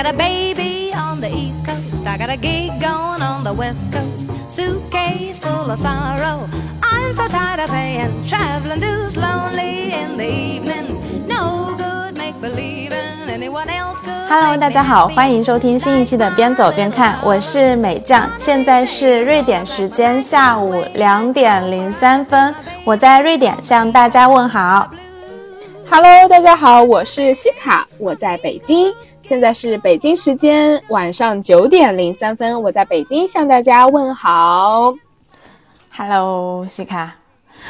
got a baby on the east coast. I got a gig going on the west coast. Suitcase full of sorrow. I'm so tired of paying traveling dues. Lonely in the evening. No good make believing anyone else could. Hello，大家好，欢迎收听新一期的边走边看，我是美酱，现在是瑞典时间下午两点零三分，我在瑞典向大家问好。Hello，大家好，我是西卡，我在北京，现在是北京时间晚上九点零三分，我在北京向大家问好。Hello，西卡。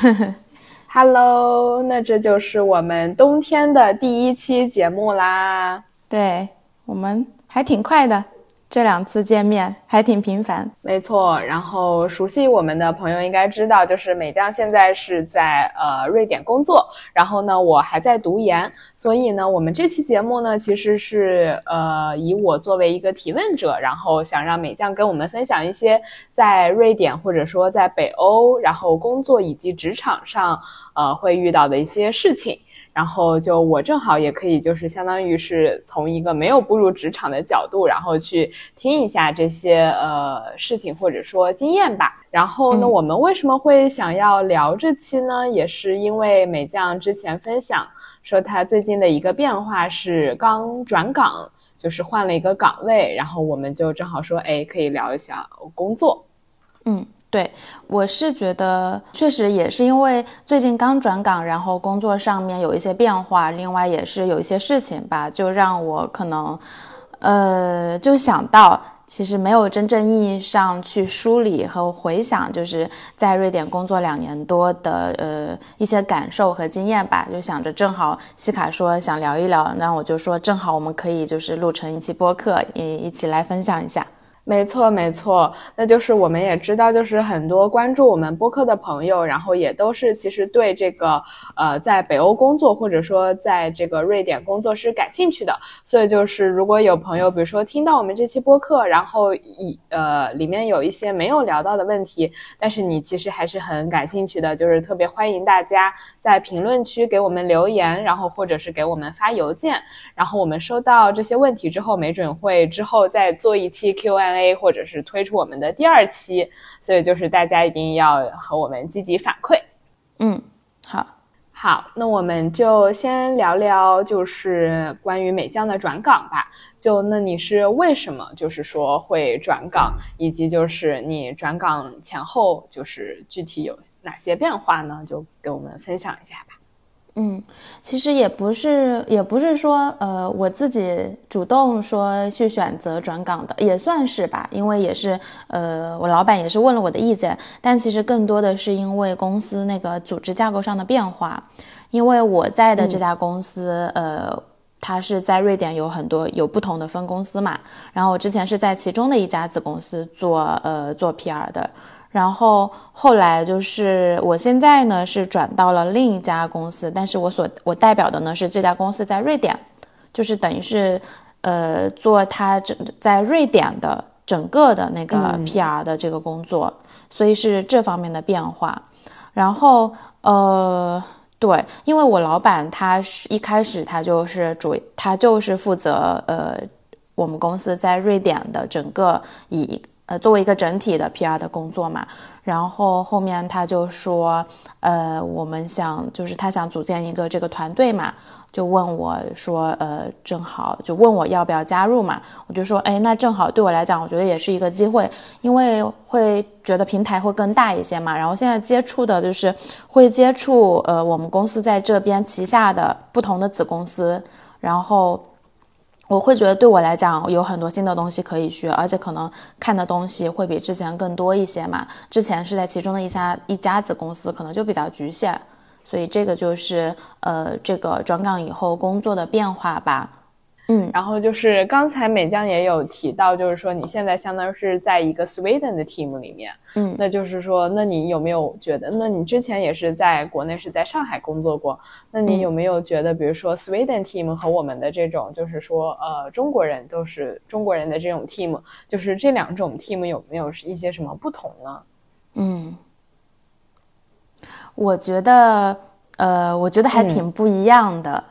Hello，那这就是我们冬天的第一期节目啦。对我们还挺快的，这两次见面还挺频繁。没错，然后熟悉我们的朋友应该知道，就是美酱现在是在呃瑞典工作，然后呢我还在读研，所以呢我们这期节目呢其实是呃以我作为一个提问者，然后想让美酱跟我们分享一些在瑞典或者说在北欧，然后工作以及职场上呃会遇到的一些事情。然后就我正好也可以，就是相当于是从一个没有步入职场的角度，然后去听一下这些呃事情或者说经验吧。然后呢，嗯我们为什么会想要聊这期呢？也是因为美酱之前分享说她最近的一个变化是刚转岗，就是换了一个岗位，然后我们就正好说，哎，可以聊一下工作。嗯，对，我是觉得确实也是因为最近刚转岗，然后工作上面有一些变化，另外也是有一些事情吧，就让我可能，呃，就想到其实没有真正意义上去梳理和回想，就是在瑞典工作两年多的呃一些感受和经验吧，就想着正好西卡说想聊一聊，那我就说正好我们可以就是录成一期播客，一一起来分享一下。没错，没错，那就是我们也知道，就是很多关注我们播客的朋友，然后也都是其实对这个呃在北欧工作或者说在这个瑞典工作是感兴趣的，所以就是如果有朋友，比如说听到我们这期播客，然后以呃里面有一些没有聊到的问题，但是你其实还是很感兴趣的，就是特别欢迎大家在评论区给我们留言，然后或者是给我们发邮件，然后我们收到这些问题之后，没准会之后再做一期 Q&A，或者是推出我们的第二期。所以就是大家一定要和我们积极反馈。嗯，好。好，那我们就先聊聊，就是关于美酱的转岗吧。就那你是为什么就是说会转岗，以及就是你转岗前后就是具体有哪些变化呢？就给我们分享一下吧。嗯，其实也不是，也不是说，呃，我自己主动说去选择转岗的，也算是吧，因为也是，呃，我老板也是问了我的意见，但其实更多的是因为公司那个组织架构上的变化，因为我在的这家公司，呃。它是在瑞典有很多有不同的分公司嘛，然后我之前是在其中的一家子公司做呃做 PR 的，然后后来就是我现在呢是转到了另一家公司，但是我所我代表的呢是这家公司在瑞典，就是等于是呃做它整在瑞典的整个的那个 PR 的这个工作，所以是这方面的变化。然后呃对，因为我老板他是一开始他就是主他就是负责呃我们公司在瑞典的整个以呃作为一个整体的 PR 的工作嘛，然后后面他就说，呃，我们想就是他想组建一个这个团队嘛，就问我说，呃，正好就问我要不要加入嘛，我就说，哎，那正好对我来讲，我觉得也是一个机会，因为会觉得平台会更大一些嘛，然后现在接触的就是会接触呃我们公司在这边旗下的不同的子公司，然后。我会觉得对我来讲有很多新的东西可以学，而且可能看的东西会比之前更多一些嘛。之前是在其中的一家一家子公司，可能就比较局限，所以这个就是呃这个转岗以后工作的变化吧。嗯，然后就是刚才美酱也有提到，就是说你现在相当于是在一个 Sweden 的 team 里面，嗯。那就是说，那你有没有觉得，那你之前也是在国内是在上海工作过，那你有没有觉得，比如说 Sweden team 和我们的这种，就是说呃中国人都是中国人的这种 team，就是这两种 team 有没有一些什么不同呢？嗯，我觉得，呃，我觉得还挺不一样的。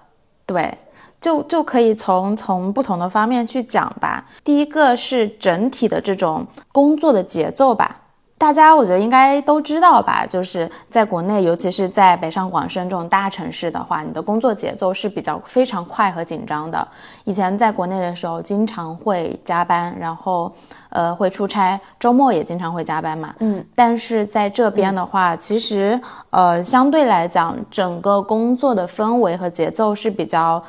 对，就就可以从从不同的方面去讲吧。第一个是整体的这种工作的节奏吧。大家我觉得应该都知道吧，就是在国内，尤其是在北上广深这种大城市的话，你的工作节奏是比较非常快和紧张的。以前在国内的时候，经常会加班，然后呃会出差，周末也经常会加班嘛。嗯，但是在这边的话，其实呃相对来讲，整个工作的氛围和节奏是比较，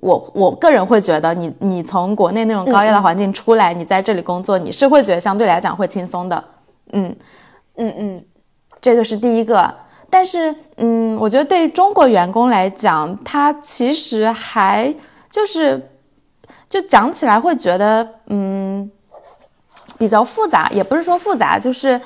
我我个人会觉得，你你从国内那种高压的环境出来，你在这里工作，你是会觉得相对来讲会轻松的。嗯，嗯嗯，这个是第一个，但是嗯，我觉得对于中国员工来讲，他其实还就是就讲起来会觉得嗯比较复杂，也不是说复杂，就是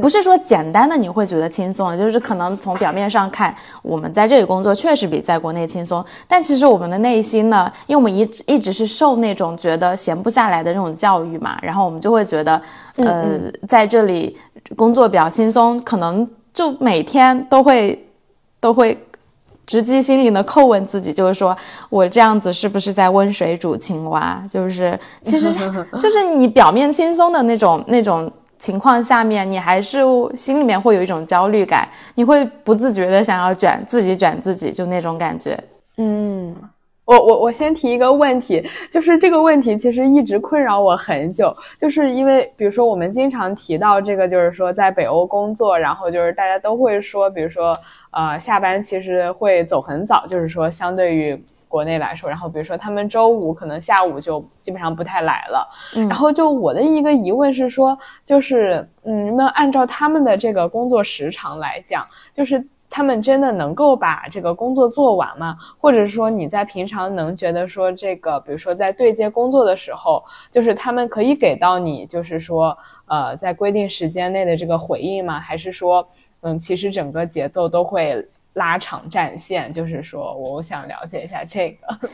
不是说简单的你会觉得轻松了，就是可能从表面上看，我们在这里工作确实比在国内轻松，但其实我们的内心呢，因为我们一一直是受那种觉得闲不下来的那种教育嘛，然后我们就会觉得。呃，在这里工作比较轻松，可能就每天都会都会直击心灵的叩问自己，就是说我这样子是不是在温水煮青蛙？就是其实 就是你表面轻松的那种那种情况下面，你还是心里面会有一种焦虑感，你会不自觉的想要卷自己卷自己，就那种感觉，嗯。我我我先提一个问题，就是这个问题其实一直困扰我很久，就是因为比如说我们经常提到这个，就是说在北欧工作，然后就是大家都会说，比如说呃下班其实会走很早，就是说相对于国内来说，然后比如说他们周五可能下午就基本上不太来了，然后就我的一个疑问是说，就是嗯，那按照他们的这个工作时长来讲，就是。他们真的能够把这个工作做完吗？或者说你在平常能觉得说这个，比如说在对接工作的时候，就是他们可以给到你，就是说，呃，在规定时间内的这个回应吗？还是说，嗯，其实整个节奏都会拉长战线？就是说，我想了解一下这个。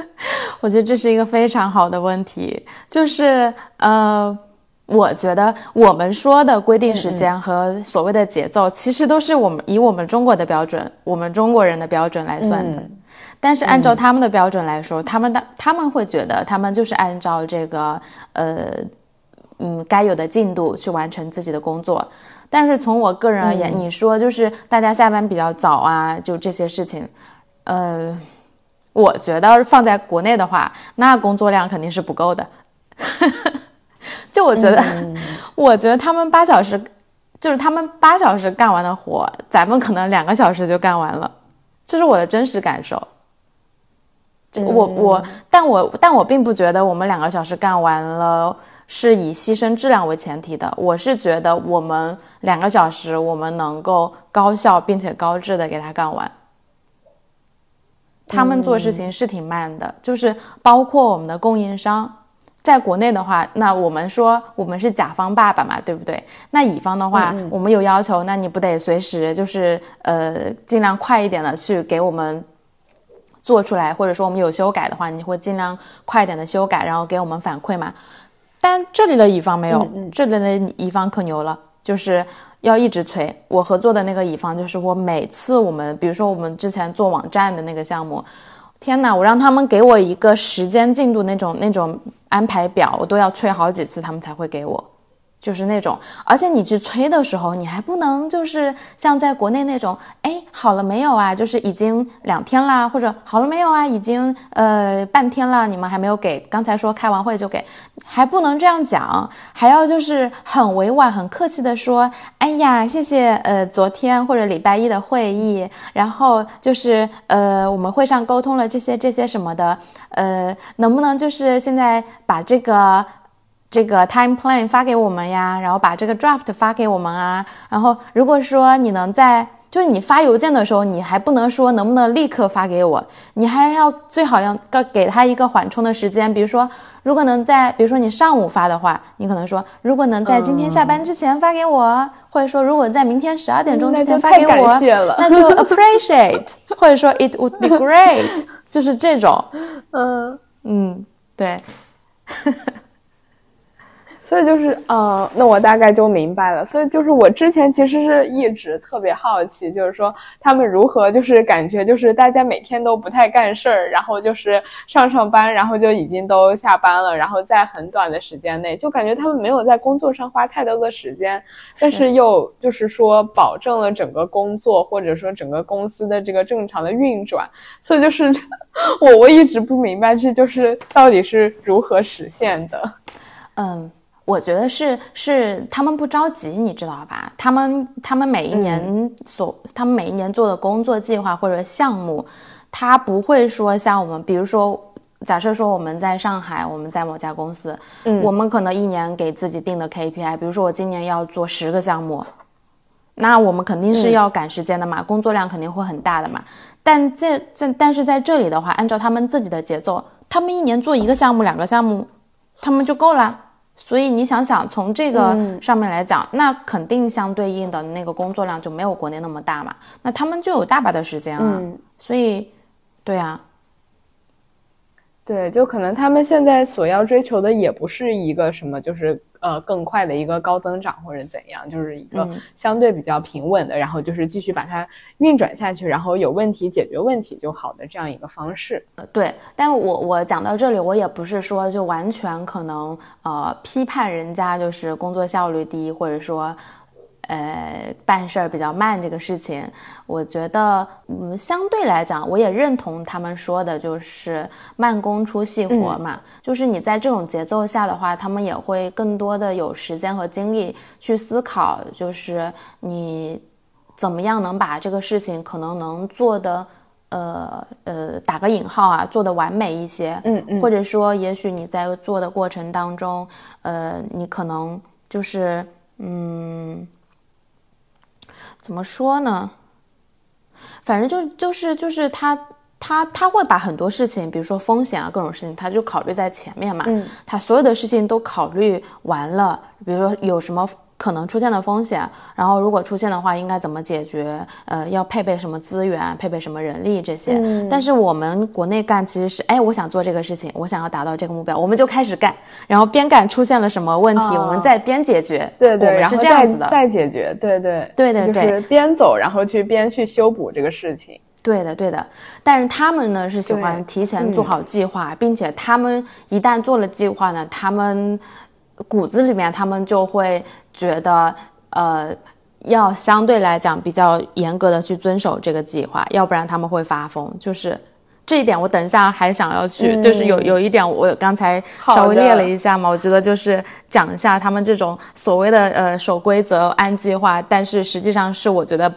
我觉得这是一个非常好的问题，就是呃。我觉得我们说的规定时间和所谓的节奏，其实都是我们以我们中国的标准，我们中国人的标准来算的。但是按照他们的标准来说，他们的他们会觉得他们就是按照这个呃嗯该有的进度去完成自己的工作。但是从我个人而言，你说就是大家下班比较早啊，就这些事情，呃，我觉得放在国内的话，那工作量肯定是不够的。就我觉得，我觉得他们八小时，就是他们八小时干完的活，咱们可能两个小时就干完了，这是我的真实感受。我我，但我但我并不觉得我们两个小时干完了是以牺牲质量为前提的。我是觉得我们两个小时，我们能够高效并且高质的给他干完。他们做事情是挺慢的，就是包括我们的供应商。在国内的话，那我们说我们是甲方爸爸嘛，对不对？那乙方的话，我们有要求，那你不得随时就是呃尽量快一点的去给我们做出来，或者说我们有修改的话，你会尽量快点的修改，然后给我们反馈嘛？但这里的乙方没有，这里的乙方可牛了，就是要一直催。我合作的那个乙方，就是我每次我们，比如说我们之前做网站的那个项目。天哪！我让他们给我一个时间进度那种那种安排表，我都要催好几次，他们才会给我。就是那种，而且你去催的时候，你还不能就是像在国内那种，哎，好了没有啊？就是已经两天啦，或者好了没有啊？已经呃半天了，你们还没有给。刚才说开完会就给，还不能这样讲，还要就是很委婉、很客气的说，哎呀，谢谢呃昨天或者礼拜一的会议，然后就是呃我们会上沟通了这些这些什么的，呃能不能就是现在把这个。这个 time plan 发给我们呀，然后把这个 draft 发给我们啊。然后如果说你能在，就是你发邮件的时候，你还不能说能不能立刻发给我，你还要最好要给给他一个缓冲的时间。比如说，如果能在，比如说你上午发的话，你可能说如果能在今天下班之前发给我，或者说如果在明天十二点钟之前发给我，那就 appreciate，或者说 it would be great，就是这种。嗯嗯，对。所以就是，嗯，那我大概就明白了。所以就是我之前其实是一直特别好奇，就是说他们如何，就是感觉就是大家每天都不太干事儿，然后就是上上班，然后就已经都下班了，然后在很短的时间内，就感觉他们没有在工作上花太多的时间，但是又就是说保证了整个工作或者说整个公司的这个正常的运转。所以就是 我我一直不明白，这就是到底是如何实现的。嗯。我觉得是是他们不着急，你知道吧？他们他们每一年所他们每一年做的工作计划或者项目，他不会说像我们，比如说假设说我们在上海，我们在某家公司，嗯，我们可能一年给自己定的 KPI，比如说我今年要做十个项目，那我们肯定是要赶时间的嘛，工作量肯定会很大的嘛。但在在但是在这里的话，按照他们自己的节奏，他们一年做一个项目、两个项目，他们就够了。所以你想想，从这个上面来讲，那肯定相对应的那个工作量就没有国内那么大嘛。那他们就有大把的时间啊。所以，对啊。对，就可能他们现在所要追求的也不是一个什么，就是呃更快的一个高增长或者怎样，就是一个相对比较平稳的，然后就是继续把它运转下去，然后有问题解决问题就好的这样一个方式。对，但我我讲到这里，我也不是说就完全可能呃批判人家就是工作效率低，或者说。呃，办事儿比较慢这个事情，我觉得，嗯，相对来讲，我也认同他们说的，就是慢工出细活嘛。就是你在这种节奏下的话，他们也会更多的有时间和精力去思考，就是你怎么样能把这个事情可能能做的，呃呃，打个引号啊，做的完美一些。嗯嗯。或者说，也许你在做的过程当中，呃，你可能就是，嗯。怎么说呢？反正就就是就是他他他会把很多事情，比如说风险啊各种事情，他就考虑在前面嘛。嗯，他所有的事情都考虑完了，比如说有什么。可能出现的风险，然后如果出现的话，应该怎么解决？呃，要配备什么资源，配备什么人力这些。但是我们国内干其实是，哎，我想做这个事情，我想要达到这个目标，我们就开始干，然后边干出现了什么问题，我们再边解决。对对，是这样子的，再解决。对对对对对，就是边走，然后去边去修补这个事情。对的对的，但是他们呢是喜欢提前做好计划，并且他们一旦做了计划呢，他们。骨子里面，他们就会觉得，呃，要相对来讲比较严格的去遵守这个计划，要不然他们会发疯。就是这一点，我等一下还想要去，就是有有一点，我刚才稍微列了一下嘛，我觉得就是讲一下他们这种所谓的呃守规则、按计划，但是实际上是我觉得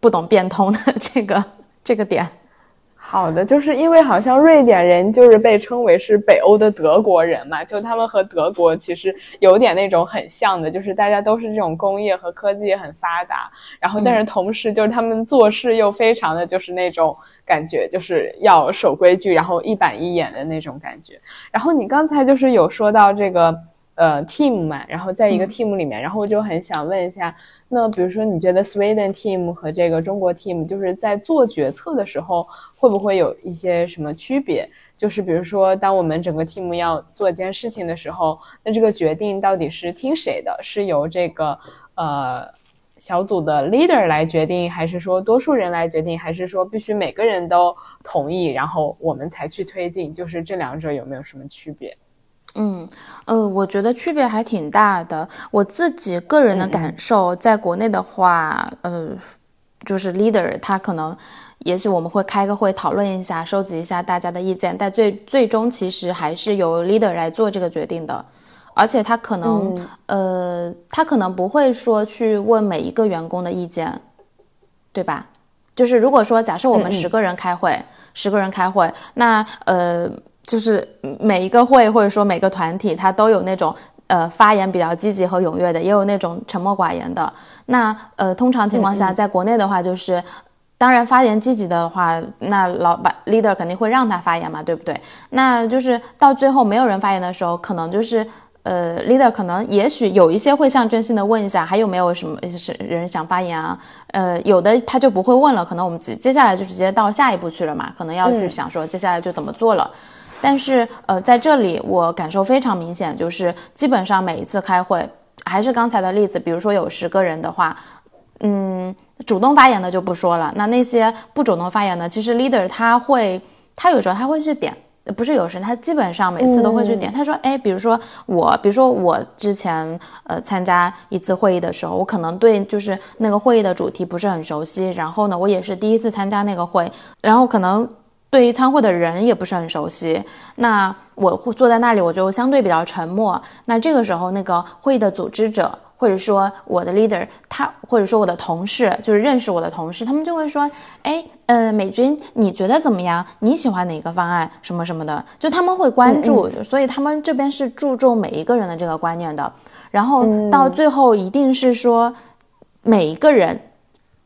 不懂变通的这个这个点。好的，就是因为好像瑞典人就是被称为是北欧的德国人嘛，就他们和德国其实有点那种很像的，就是大家都是这种工业和科技很发达，然后但是同时就是他们做事又非常的就是那种感觉，就是要守规矩，然后一板一眼的那种感觉。然后你刚才就是有说到这个。呃，team 嘛，然后在一个 team 里面，然后我就很想问一下，那比如说你觉得 Sweden team 和这个中国 team 就是在做决策的时候，会不会有一些什么区别？就是比如说，当我们整个 team 要做一件事情的时候，那这个决定到底是听谁的？是由这个呃小组的 leader 来决定，还是说多数人来决定，还是说必须每个人都同意，然后我们才去推进？就是这两者有没有什么区别？嗯，呃，我觉得区别还挺大的。我自己个人的感受，在国内的话，呃，就是 leader 他可能，也许我们会开个会讨论一下，收集一下大家的意见，但最最终其实还是由 leader 来做这个决定的。而且他可能，呃，他可能不会说去问每一个员工的意见，对吧？就是如果说假设我们十个人开会，十个人开会，那呃。就是每一个会或者说每个团体，它都有那种呃发言比较积极和踊跃的，也有那种沉默寡言的。那呃，通常情况下，在国内的话，就是当然发言积极的话，那老板 leader 肯定会让他发言嘛，对不对？那就是到最后没有人发言的时候，可能就是呃 leader 可能也许有一些会象征性的问一下，还有没有什么是人想发言啊？呃，有的他就不会问了，可能我们接接下来就直接到下一步去了嘛，可能要去想说接下来就怎么做了。但是呃，在这里我感受非常明显，就是基本上每一次开会，还是刚才的例子，比如说有十个人的话，嗯，主动发言的就不说了，那那些不主动发言的，其实 leader 他会，他有时候他会去点。不是有时，他基本上每次都会去点。他说：“哎，比如说我，比如说我之前呃参加一次会议的时候，我可能对就是那个会议的主题不是很熟悉。然后呢，我也是第一次参加那个会，然后可能对于参会的人也不是很熟悉。那我坐在那里，我就相对比较沉默。那这个时候，那个会议的组织者。”或者说我的 leader，他或者说我的同事，就是认识我的同事，他们就会说，哎，呃，美军，你觉得怎么样？你喜欢哪个方案？什么什么的，就他们会关注，所以他们这边是注重每一个人的这个观念的。然后到最后一定是说每一个人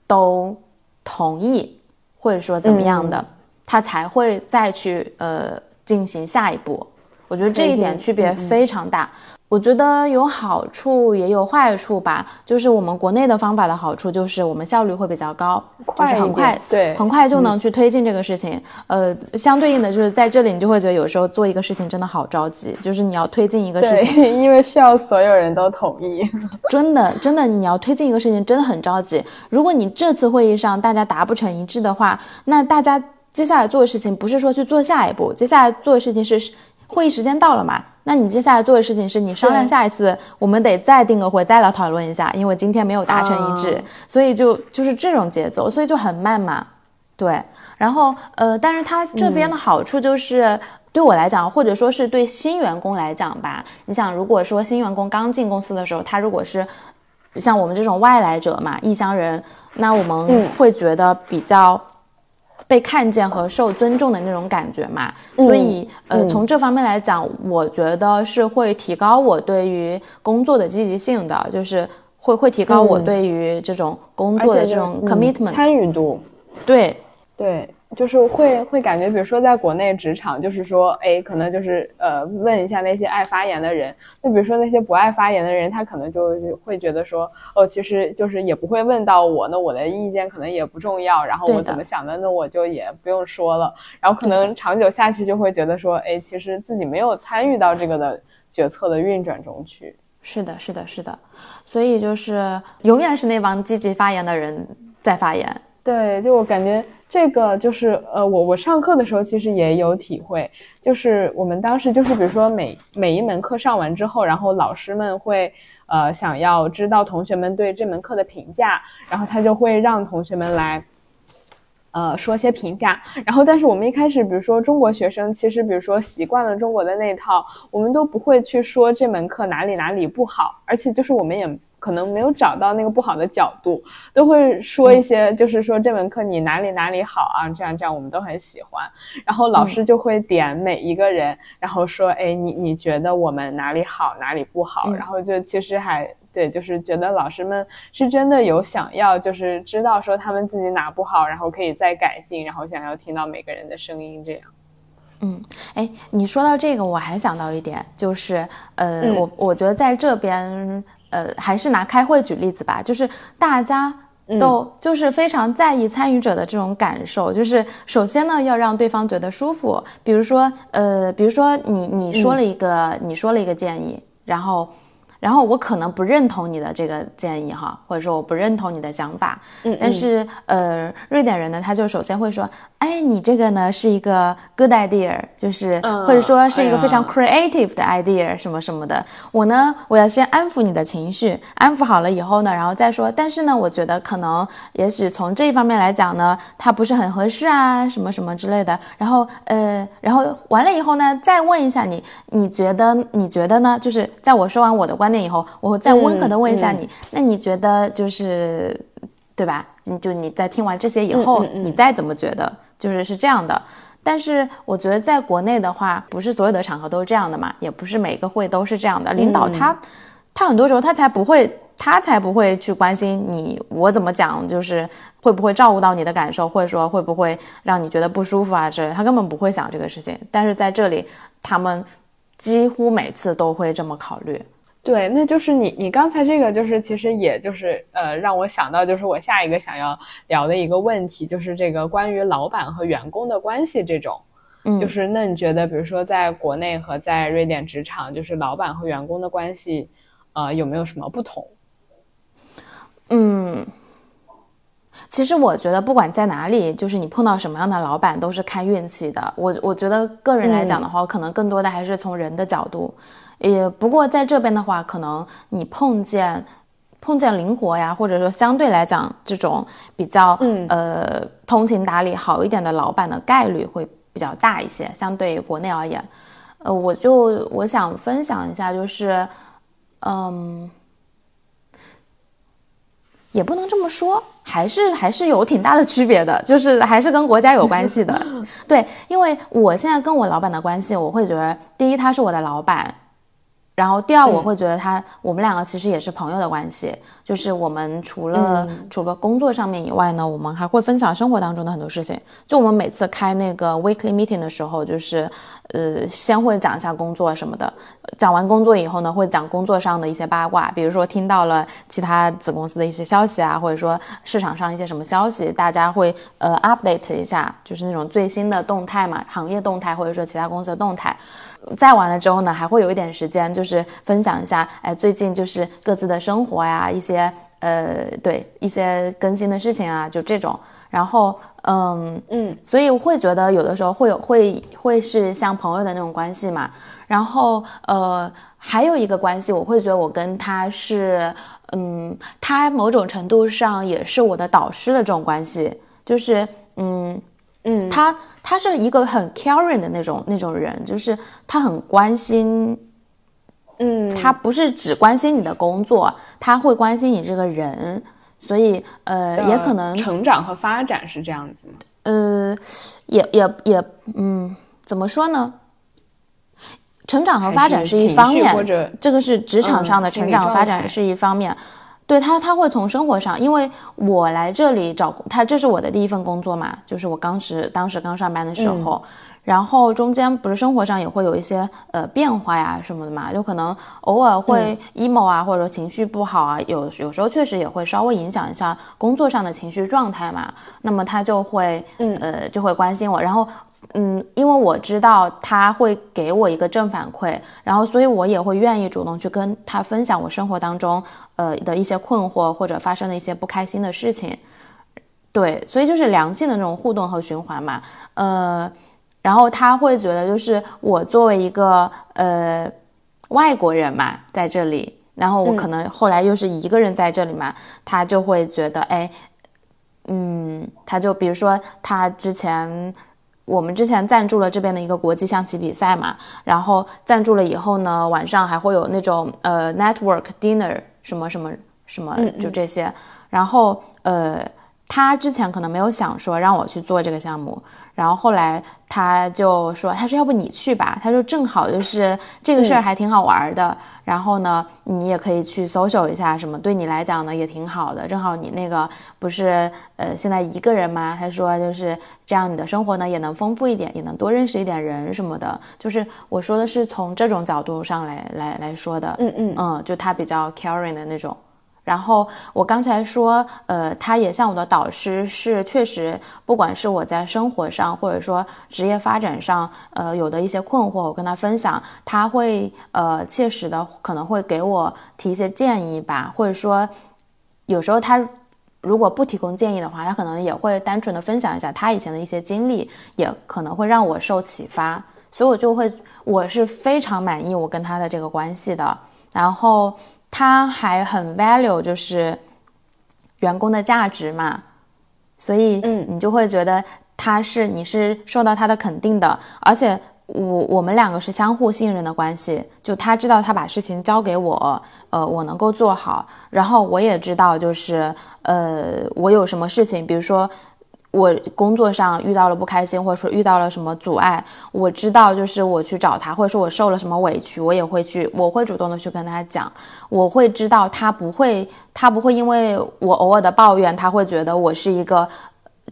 都同意，或者说怎么样的，他才会再去呃进行下一步。我觉得这一点区别非常大。我觉得有好处也有坏处吧，就是我们国内的方法的好处就是我们效率会比较高，就是很快，对，很快就能去推进这个事情。呃，相对应的就是在这里你就会觉得有时候做一个事情真的好着急，就是你要推进一个事情，因为需要所有人都同意。真的，真的，你要推进一个事情真的很着急。如果你这次会议上大家达不成一致的话，那大家接下来做的事情不是说去做下一步，接下来做的事情是。会议时间到了嘛？那你接下来做的事情是你商量下一次，我们得再定个会，再来讨论一下，因为今天没有达成一致，所以就就是这种节奏，所以就很慢嘛。对，然后呃，但是他这边的好处就是对我来讲，或者说是对新员工来讲吧，你想，如果说新员工刚进公司的时候，他如果是像我们这种外来者嘛，异乡人，那我们会觉得比较。被看见和受尊重的那种感觉嘛，所以呃，从这方面来讲，我觉得是会提高我对于工作的积极性的，就是会会提高我对于这种工作的这种 commitment 参与度，对。对。就是会会感觉，比如说在国内职场，就是说，哎，可能就是呃，问一下那些爱发言的人。那比如说那些不爱发言的人，他可能就会觉得说，哦，其实就是也不会问到我，那我的意见可能也不重要。然后我怎么想的，那我就也不用说了。然后可能长久下去就会觉得说，哎，其实自己没有参与到这个的决策的运转中去。是的，是的，是的。所以就是永远是那帮积极发言的人在发言。对，就我感觉。这个就是呃，我我上课的时候其实也有体会，就是我们当时就是比如说每每一门课上完之后，然后老师们会呃想要知道同学们对这门课的评价，然后他就会让同学们来呃说些评价，然后但是我们一开始比如说中国学生其实比如说习惯了中国的那套，我们都不会去说这门课哪里哪里不好，而且就是我们也。可能没有找到那个不好的角度，都会说一些，就是说这门课你哪里哪里好啊，这样这样我们都很喜欢。然后老师就会点每一个人，然后说，哎，你你觉得我们哪里好，哪里不好？然后就其实还对，就是觉得老师们是真的有想要，就是知道说他们自己哪不好，然后可以再改进，然后想要听到每个人的声音，这样。嗯，哎，你说到这个，我还想到一点，就是呃，我我觉得在这边。呃，还是拿开会举例子吧，就是大家都就是非常在意参与者的这种感受，就是首先呢要让对方觉得舒服，比如说呃，比如说你你说了一个你说了一个建议，然后。然后我可能不认同你的这个建议哈，或者说我不认同你的想法，嗯，但是呃，瑞典人呢，他就首先会说，哎，你这个呢是一个 good idea，就是或者说是一个非常 creative 的 idea 什么什么的。我呢，我要先安抚你的情绪，安抚好了以后呢，然后再说。但是呢，我觉得可能也许从这一方面来讲呢，它不是很合适啊，什么什么之类的。然后呃，然后完了以后呢，再问一下你，你觉得你觉得呢？就是在我说完我的观。以后，我再温和的问一下你，那你觉得就是，对吧？你就你在听完这些以后，你再怎么觉得，就是是这样的。但是我觉得在国内的话，不是所有的场合都是这样的嘛，也不是每个会都是这样的。领导他，他很多时候他才不会，他才不会去关心你我怎么讲，就是会不会照顾到你的感受，或者说会不会让你觉得不舒服啊之类，他根本不会想这个事情。但是在这里，他们几乎每次都会这么考虑。对，那就是你，你刚才这个就是，其实也就是呃，让我想到就是我下一个想要聊的一个问题，就是这个关于老板和员工的关系这种，嗯就是那你觉得，比如说在国内和在瑞典职场，就是老板和员工的关系，呃，有没有什么不同？嗯，其实我觉得不管在哪里，就是你碰到什么样的老板都是看运气的。我我觉得个人来讲的话，我可能更多的还是从人的角度。也不过在这边的话，可能你碰见碰见灵活呀，或者说相对来讲这种比较、嗯呃通情达理好一点的老板的概率会比较大一些，相对于国内而言。呃，我就我想分享一下，就是嗯。也不能这么说，还是还是有挺大的区别的，就是还是跟国家有关系的。对，因为我现在跟我老板的关系，我会觉得，第一他是我的老板，然后第二我会觉得他，我们两个其实也是朋友的关系，就是我们除了、除了工作上面以外呢，我们还会分享生活当中的很多事情。就我们每次开那个 weekly meeting 的时候，就是呃，先会讲一下工作什么的，讲完工作以后呢，会讲工作上的一些八卦，比如说听到了其他子公司的一些消息啊，或者说市场上一些什么消息，大家会呃 update 一下，就是那种最新的动态嘛，行业动态或者说其他公司的动态。再完了之后呢，还会有一点时间，就是分享一下，哎，最近就是各自的生活呀，一些呃，对一些更新的事情啊，就这种。然后，嗯嗯，所以我会觉得有的时候会有会会是像朋友的那种关系嘛。然后，呃，还有一个关系，我会觉得我跟他是，嗯，他某种程度上也是我的导师的这种关系，就是，嗯。嗯，他他是一个很 caring 的那种那种人，就是他很关心，嗯，他不是只关心你的工作，他会关心你这个人，所以呃，也可能成长和发展是这样子吗？呃，也也也，嗯，怎么说呢？成长和发展是一方面，或者这个是职场上的成长和发展是一方面。对他，他会从生活上，因为我来这里找他，这是我的第一份工作嘛，就是我当时当时刚上班的时候，然后中间不是生活上也会有一些呃变化呀什么的嘛，就可能偶尔会 emo 啊，或者说情绪不好啊，有有时候确实也会稍微影响一下工作上的情绪状态嘛。那么他就会嗯呃就会关心我，然后嗯，因为我知道他会给我一个正反馈，然后所以我也会愿意主动去跟他分享我生活当中呃的一些困惑或者发生的一些不开心的事情。对，所以就是良性的那种互动和循环嘛，呃，然后他会觉得就是我作为一个呃外国人嘛，在这里，然后我可能后来又是一个人在这里嘛，他就会觉得哎，嗯，他就比如说他之前。我们之前赞助了这边的一个国际象棋比赛嘛，然后赞助了以后呢，晚上还会有那种呃 network dinner 什么什么什么，就这些。然后呃，他之前可能没有想说让我去做这个项目，然后后来他就说，他说要不你去吧，他说正好就是这个事儿还挺好玩的，然后呢，你也可以去 social 一下什么，对你来讲呢也挺好的，正好你那个不是呃现在一个人吗？他说就是这样，你的生活呢也能丰富一点，也能多认识一点人什么的，就是我说的是从这种角度上来来来说的，嗯嗯嗯，就他比较 caring 的那种。然后我刚才说，呃，他也像我的导师，是确实，不管是我在生活上，或者说职业发展上，呃，有的一些困惑，我跟他分享，他会呃切实的可能会给我提一些建议吧，或者说有时候他如果不提供建议的话，他可能也会单纯的分享一下他以前的一些经历，也可能会让我受启发，所以我就会我是非常满意我跟他的这个关系的，然后。他还很 value 就是员工的价值嘛，所以嗯。你就会觉得他是你是受到他的肯定的，而且我我们两个是相互信任的关系，就他知道他把事情交给我，呃，我能够做好，然后我也知道就是呃我有什么事情，比如说。我工作上遇到了不开心，或者说遇到了什么阻碍，我知道就是我去找他，或者说我受了什么委屈，我也会去，我会主动的去跟他讲，我会知道他不会，他不会因为我偶尔的抱怨，他会觉得我是一个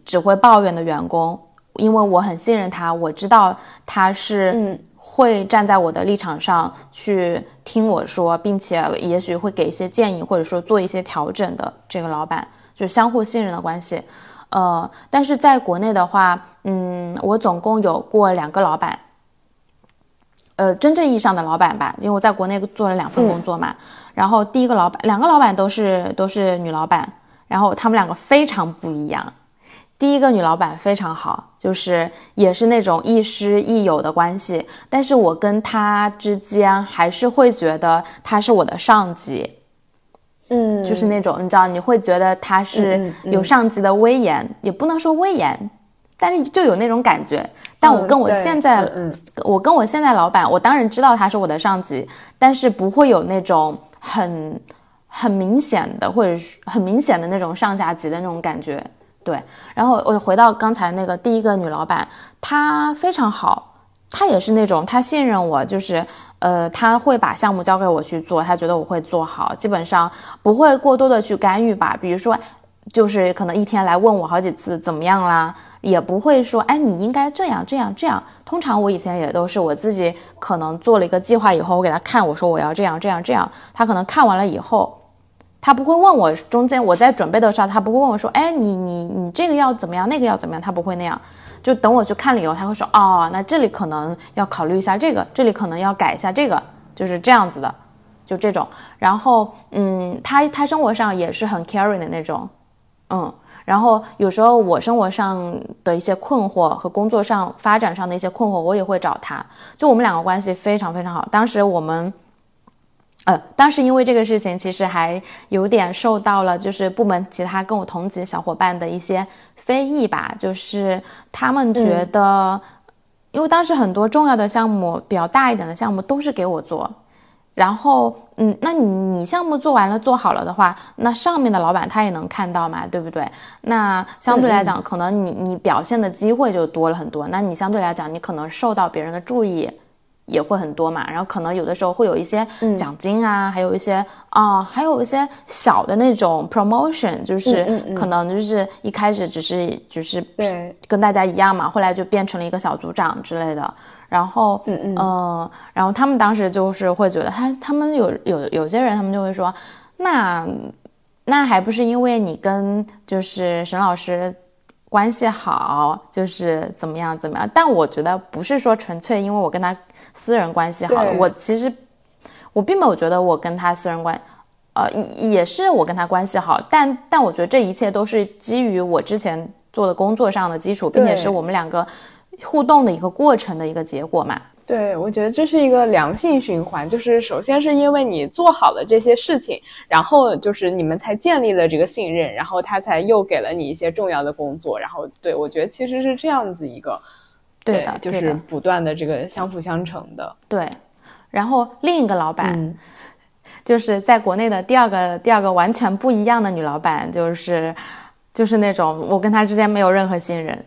只会抱怨的员工，因为我很信任他，我知道他是嗯。会站在我的立场上去听我说，并且也许会给一些建议，或者说做一些调整的这个老板，就是相互信任的关系。呃，但是在国内的话，嗯，我总共有过两个老板，呃，真正意义上的老板吧，因为我在国内做了两份工作嘛。然后第一个老板，两个老板都是都是女老板，然后他们两个非常不一样。第一个女老板非常好，就是也是那种亦师亦友的关系，但是我跟她之间还是会觉得她是我的上级。嗯，就是那种你知道，你会觉得他是有上级的威严，也不能说威严，但是就有那种感觉。但我跟我现在，我跟我现在老板，我当然知道他是我的上级，但是不会有那种很很明显的或者是很明显的那种上下级的那种感觉。对，然后我回到刚才那个第一个女老板，她非常好。她也是那种，她信任我，就是，呃，他会把项目交给我去做，他觉得我会做好，基本上不会过多的去干预吧。比如说，就是可能一天来问我好几次怎么样啦，也不会说，哎，你应该这样这样这样。通常我以前也都是我自己可能做了一个计划以后，我给他看，我说我要这样这样这样，他可能看完了以后，他不会问我中间我在准备的时候，他不会问我说，哎，你你你这个要怎么样，那个要怎么样，他不会那样。就等我去看了以后，他会说哦，那这里可能要考虑一下这个，这里可能要改一下这个，就是这样子的，就这种。然后，嗯，他他生活上也是很 caring 的那种，嗯。然后有时候我生活上的一些困惑和工作上发展上的一些困惑，我也会找他。就我们两个关系非常非常好。当时我们。呃，当时因为这个事情，其实还有点受到了就是部门其他跟我同级小伙伴的一些非议吧，就是他们觉得，因为当时很多重要的项目，比较大一点的项目都是给我做，然后，嗯，那你你项目做完了做好了的话，那上面的老板他也能看到嘛，对不对？那相对来讲，可能你你表现的机会就多了很多，那你相对来讲，你可能受到别人的注意。也会很多嘛，然后可能有的时候会有一些奖金啊，还有一些啊，还有一些小的那种 promotion，就是可能就是一开始只是就是跟大家一样嘛，后来就变成了一个小组长之类的。然后嗯嗯，然后他们当时就是会觉得他他们有有有些人他们就会说，那那还不是因为你跟就是沈老师。关系好就是怎么样怎么样，但我觉得不是说纯粹因为我跟他私人关系好了，我其实我并没有觉得我跟他私人关，呃，也是我跟他关系好，但但我觉得这一切都是基于我之前做的工作上的基础，并且是我们两个互动的一个过程的一个结果嘛。对，我觉得这是一个良性循环，就是首先是因为你做好了这些事情，然后就是你们才建立了这个信任，然后他才又给了你一些重要的工作，然后对我觉得其实是这样子一个，对的，就是不断的这个相辅相成的。对，然后另一个老板，就是在国内的第二个第二个完全不一样的女老板，就是就是那种我跟她之间没有任何信任。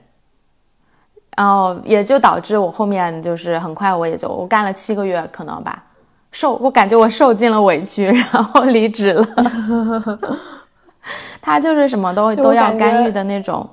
然后也就导致我后面就是很快我也就我干了七个月可能吧，受我感觉我受尽了委屈，然后离职了。他就是什么都都要干预的那种，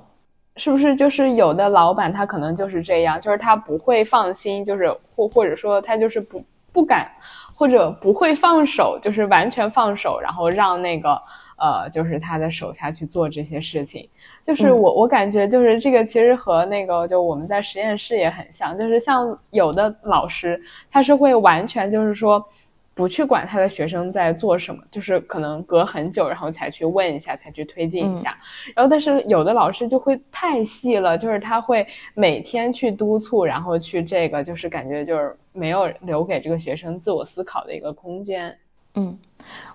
是不是？就是有的老板他可能就是这样，就是他不会放心，就是或或者说他就是不不敢或者不会放手，就是完全放手，然后让那个。呃，就是他的手下去做这些事情，就是我我感觉就是这个其实和那个就我们在实验室也很像，就是像有的老师他是会完全就是说不去管他的学生在做什么，就是可能隔很久然后才去问一下，才去推进一下，然后但是有的老师就会太细了，就是他会每天去督促，然后去这个就是感觉就是没有留给这个学生自我思考的一个空间。嗯，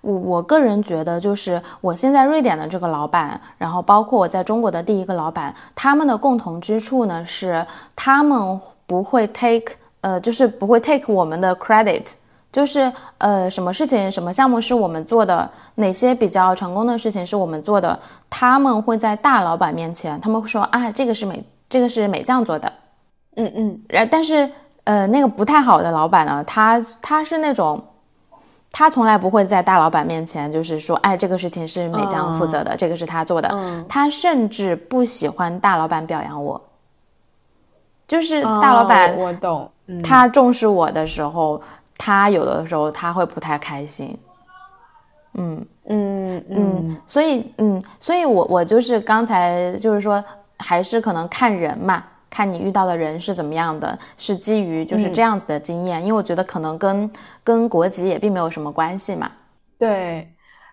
我我个人觉得，就是我现在瑞典的这个老板，然后包括我在中国的第一个老板，他们的共同之处呢是，他们不会 take，呃，就是不会 take 我们的 credit，就是呃，什么事情、什么项目是我们做的，哪些比较成功的事情是我们做的，他们会在大老板面前，他们会说啊，这个是美，这个是美酱做的，嗯嗯，然但是呃，那个不太好的老板呢，他他是那种。他从来不会在大老板面前，就是说，哎，这个事情是美江负责的，这个是他做的。他甚至不喜欢大老板表扬我，就是大老板，我懂。他重视我的时候，他有的时候他会不太开心。嗯嗯嗯，所以嗯，所以我我就是刚才就是说，还是可能看人嘛，看你遇到的人是怎么样的，是基于就是这样子的经验，因为我觉得可能跟跟国籍也并没有什么关系嘛。对。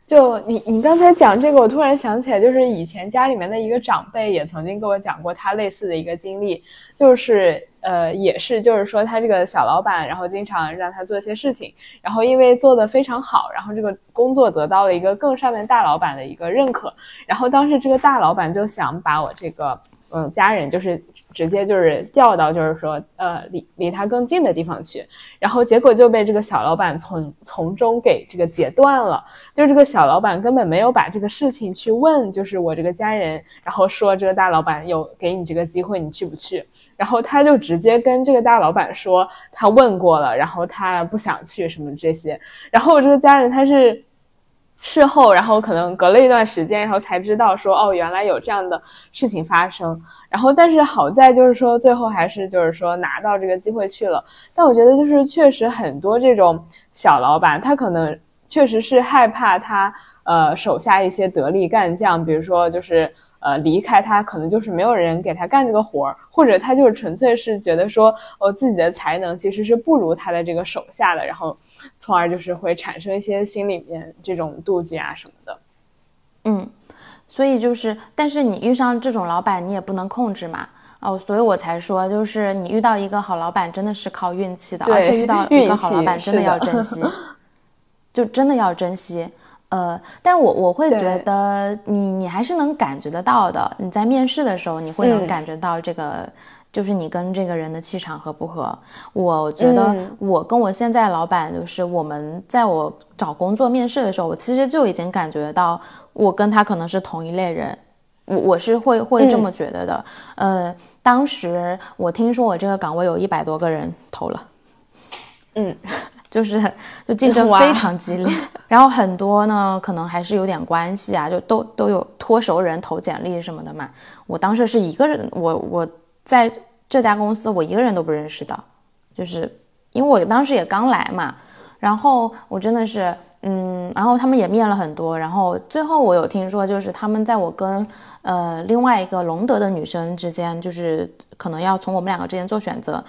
就你，你刚才讲这个，我突然想起来，就是以前家里面的一个长辈也曾经跟我讲过他类似的一个经历，就是呃，也是就是说他这个小老板，然后经常让他做一些事情，然后因为做的非常好，然后这个工作得到了一个更上面大老板的一个认可，然后当时这个大老板就想把我这个嗯家人就是。直接就是调到，就是说，呃，离离他更近的地方去，然后结果就被这个小老板从从中给这个截断了。就这个小老板根本没有把这个事情去问，就是我这个家人，然后说这个大老板有给你这个机会，你去不去？然后他就直接跟这个大老板说，他问过了，然后他不想去什么这些。然后我这个家人他是。事后，然后可能隔了一段时间，然后才知道说，哦，原来有这样的事情发生。然后，但是好在就是说，最后还是就是说拿到这个机会去了。但我觉得就是确实很多这种小老板，他可能确实是害怕他呃手下一些得力干将，比如说就是呃离开他，可能就是没有人给他干这个活儿，或者他就是纯粹是觉得说，哦自己的才能其实是不如他的这个手下的，然后。从而就是会产生一些心里面这种妒忌啊什么的，嗯，所以就是，但是你遇上这种老板，你也不能控制嘛，哦，所以我才说，就是你遇到一个好老板真的是靠运气的，而且遇到一个好老板真的要珍惜，就真的要珍惜。呃，但我我会觉得你你还是能感觉得到的，你在面试的时候你会能感觉到这个。就是你跟这个人的气场合不合？我觉得我跟我现在老板，就是我们在我找工作面试的时候，我其实就已经感觉到我跟他可能是同一类人，我我是会会这么觉得的。呃，当时我听说我这个岗位有一百多个人投了，嗯，就是就竞争非常激烈，然后很多呢可能还是有点关系啊，就都都有托熟人投简历什么的嘛。我当时是一个人，我我。在这家公司，我一个人都不认识的，就是因为我当时也刚来嘛，然后我真的是，嗯，然后他们也面了很多，然后最后我有听说，就是他们在我跟呃另外一个隆德的女生之间，就是可能要从我们两个之间做选择，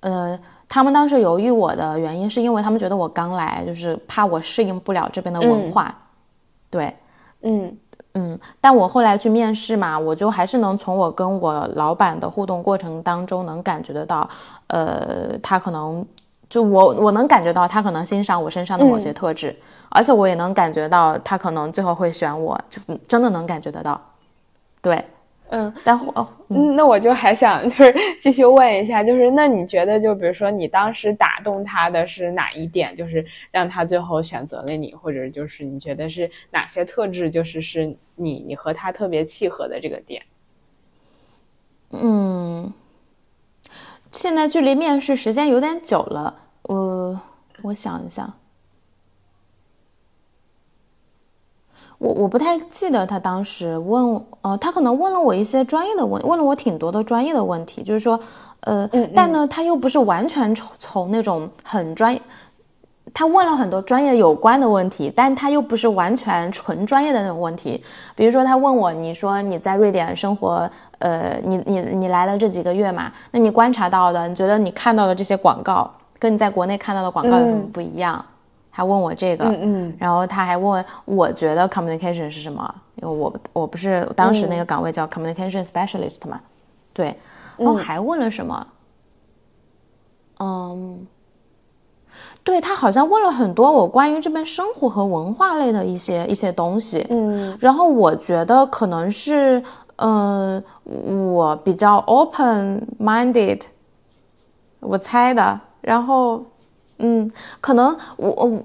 呃，他们当时犹豫我的原因是因为他们觉得我刚来，就是怕我适应不了这边的文化，对，嗯。嗯，但我后来去面试嘛，我就还是能从我跟我老板的互动过程当中能感觉得到，呃，他可能就我我能感觉到他可能欣赏我身上的某些特质，而且我也能感觉到他可能最后会选我，就真的能感觉得到，对。嗯，但哦，那我就还想就是继续问一下，就是那你觉得就比如说你当时打动他的是哪一点，就是让他最后选择了你，或者就是你觉得是哪些特质，就是是你你和他特别契合的这个点？嗯，现在距离面试时间有点久了，我我想一想。我我不太记得他当时问，呃，他可能问了我一些专业的问，问了我挺多的专业的问题，就是说，呃，但呢，他又不是完全从从那种很专业，他问了很多专业有关的问题，但他又不是完全纯专业的那种问题。比如说，他问我，你说你在瑞典生活，呃，你你你来了这几个月嘛，那你观察到的，你觉得你看到的这些广告，跟你在国内看到的广告有什么不一样？他问我这个，嗯嗯，然后他还问我觉得 communication 是什么，因为我我不是当时那个岗位叫 communication specialist 嘛，对，然后还问了什么？嗯，对他好像问了很多我关于这边生活和文化类的一些一些东西，嗯，然后我觉得可能是，呃，我比较 open minded，我猜的，然后。嗯，可能我我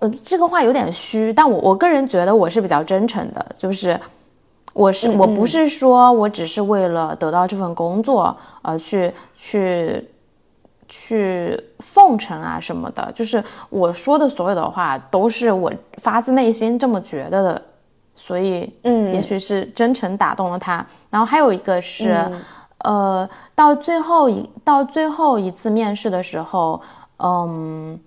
呃这个话有点虚，但我我个人觉得我是比较真诚的，就是我是我不是说我只是为了得到这份工作呃去去去奉承啊什么的，就是我说的所有的话都是我发自内心这么觉得的，所以嗯，也许是真诚打动了他。然后还有一个是呃到最后一到最后一次面试的时候。嗯，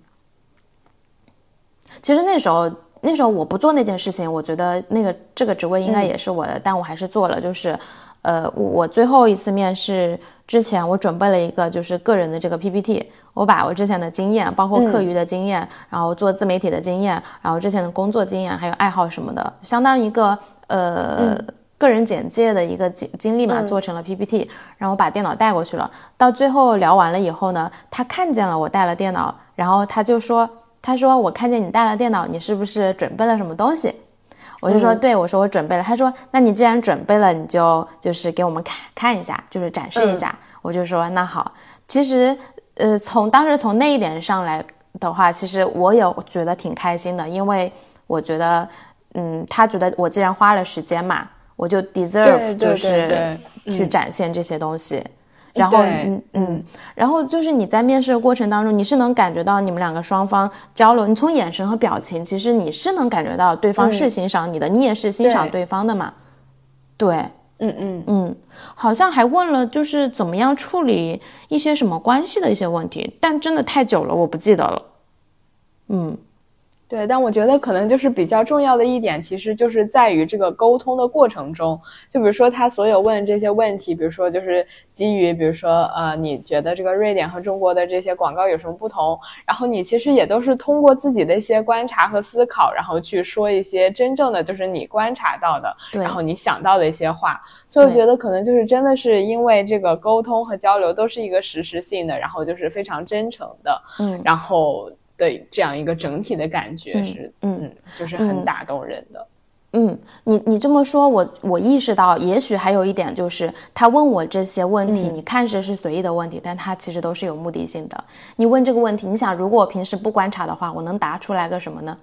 其实那时候那时候我不做那件事情，我觉得那个这个职位应该也是我的，但我还是做了。就是，呃，我最后一次面试之前，我准备了一个就是个人的这个 PPT，我把我之前的经验，包括课余的经验，然后做自媒体的经验，然后之前的工作经验，还有爱好什么的，相当于一个呃个人简介的一个经经历嘛，做成了 PPT，然后把电脑带过去了。到最后聊完了以后呢，他看见了我带了电脑，然后他就说。他说：“我看见你带了电脑，你是不是准备了什么东西？”我就说：“对，我说我准备了。”他说：“那你既然准备了，你就就是给我们看看一下，就是展示一下。”我就说：“那好。”其实，呃，从当时从那一点上来的话，其实我也觉得挺开心的，因为我觉得，嗯，他觉得我既然花了时间嘛，我就 deserve 就是去展现这些东西。然后，嗯嗯，然后就是你在面试的过程当中，你是能感觉到你们两个双方交流，你从眼神和表情，其实你是能感觉到对方是欣赏你的，你也是欣赏对方的嘛？对，嗯嗯嗯，好像还问了就是怎么样处理一些什么关系的一些问题，但真的太久了，我不记得了。嗯。对，但我觉得可能就是比较重要的一点，其实就是在于这个沟通的过程中，就比如说他所有问这些问题，比如说就是基于，比如说呃，你觉得这个瑞典和中国的这些广告有什么不同？然后你其实也都是通过自己的一些观察和思考，然后去说一些真正的就是你观察到的，然后你想到的一些话。所以我觉得可能就是真的是因为这个沟通和交流都是一个实时性的，然后就是非常真诚的，嗯，然后。的这样一个整体的感觉是，嗯，就是很打动人的。嗯，你你这么说，我我意识到，也许还有一点就是，他问我这些问题，你看着是随意的问题，但他其实都是有目的性的。你问这个问题，你想，如果我平时不观察的话，我能答出来个什么呢？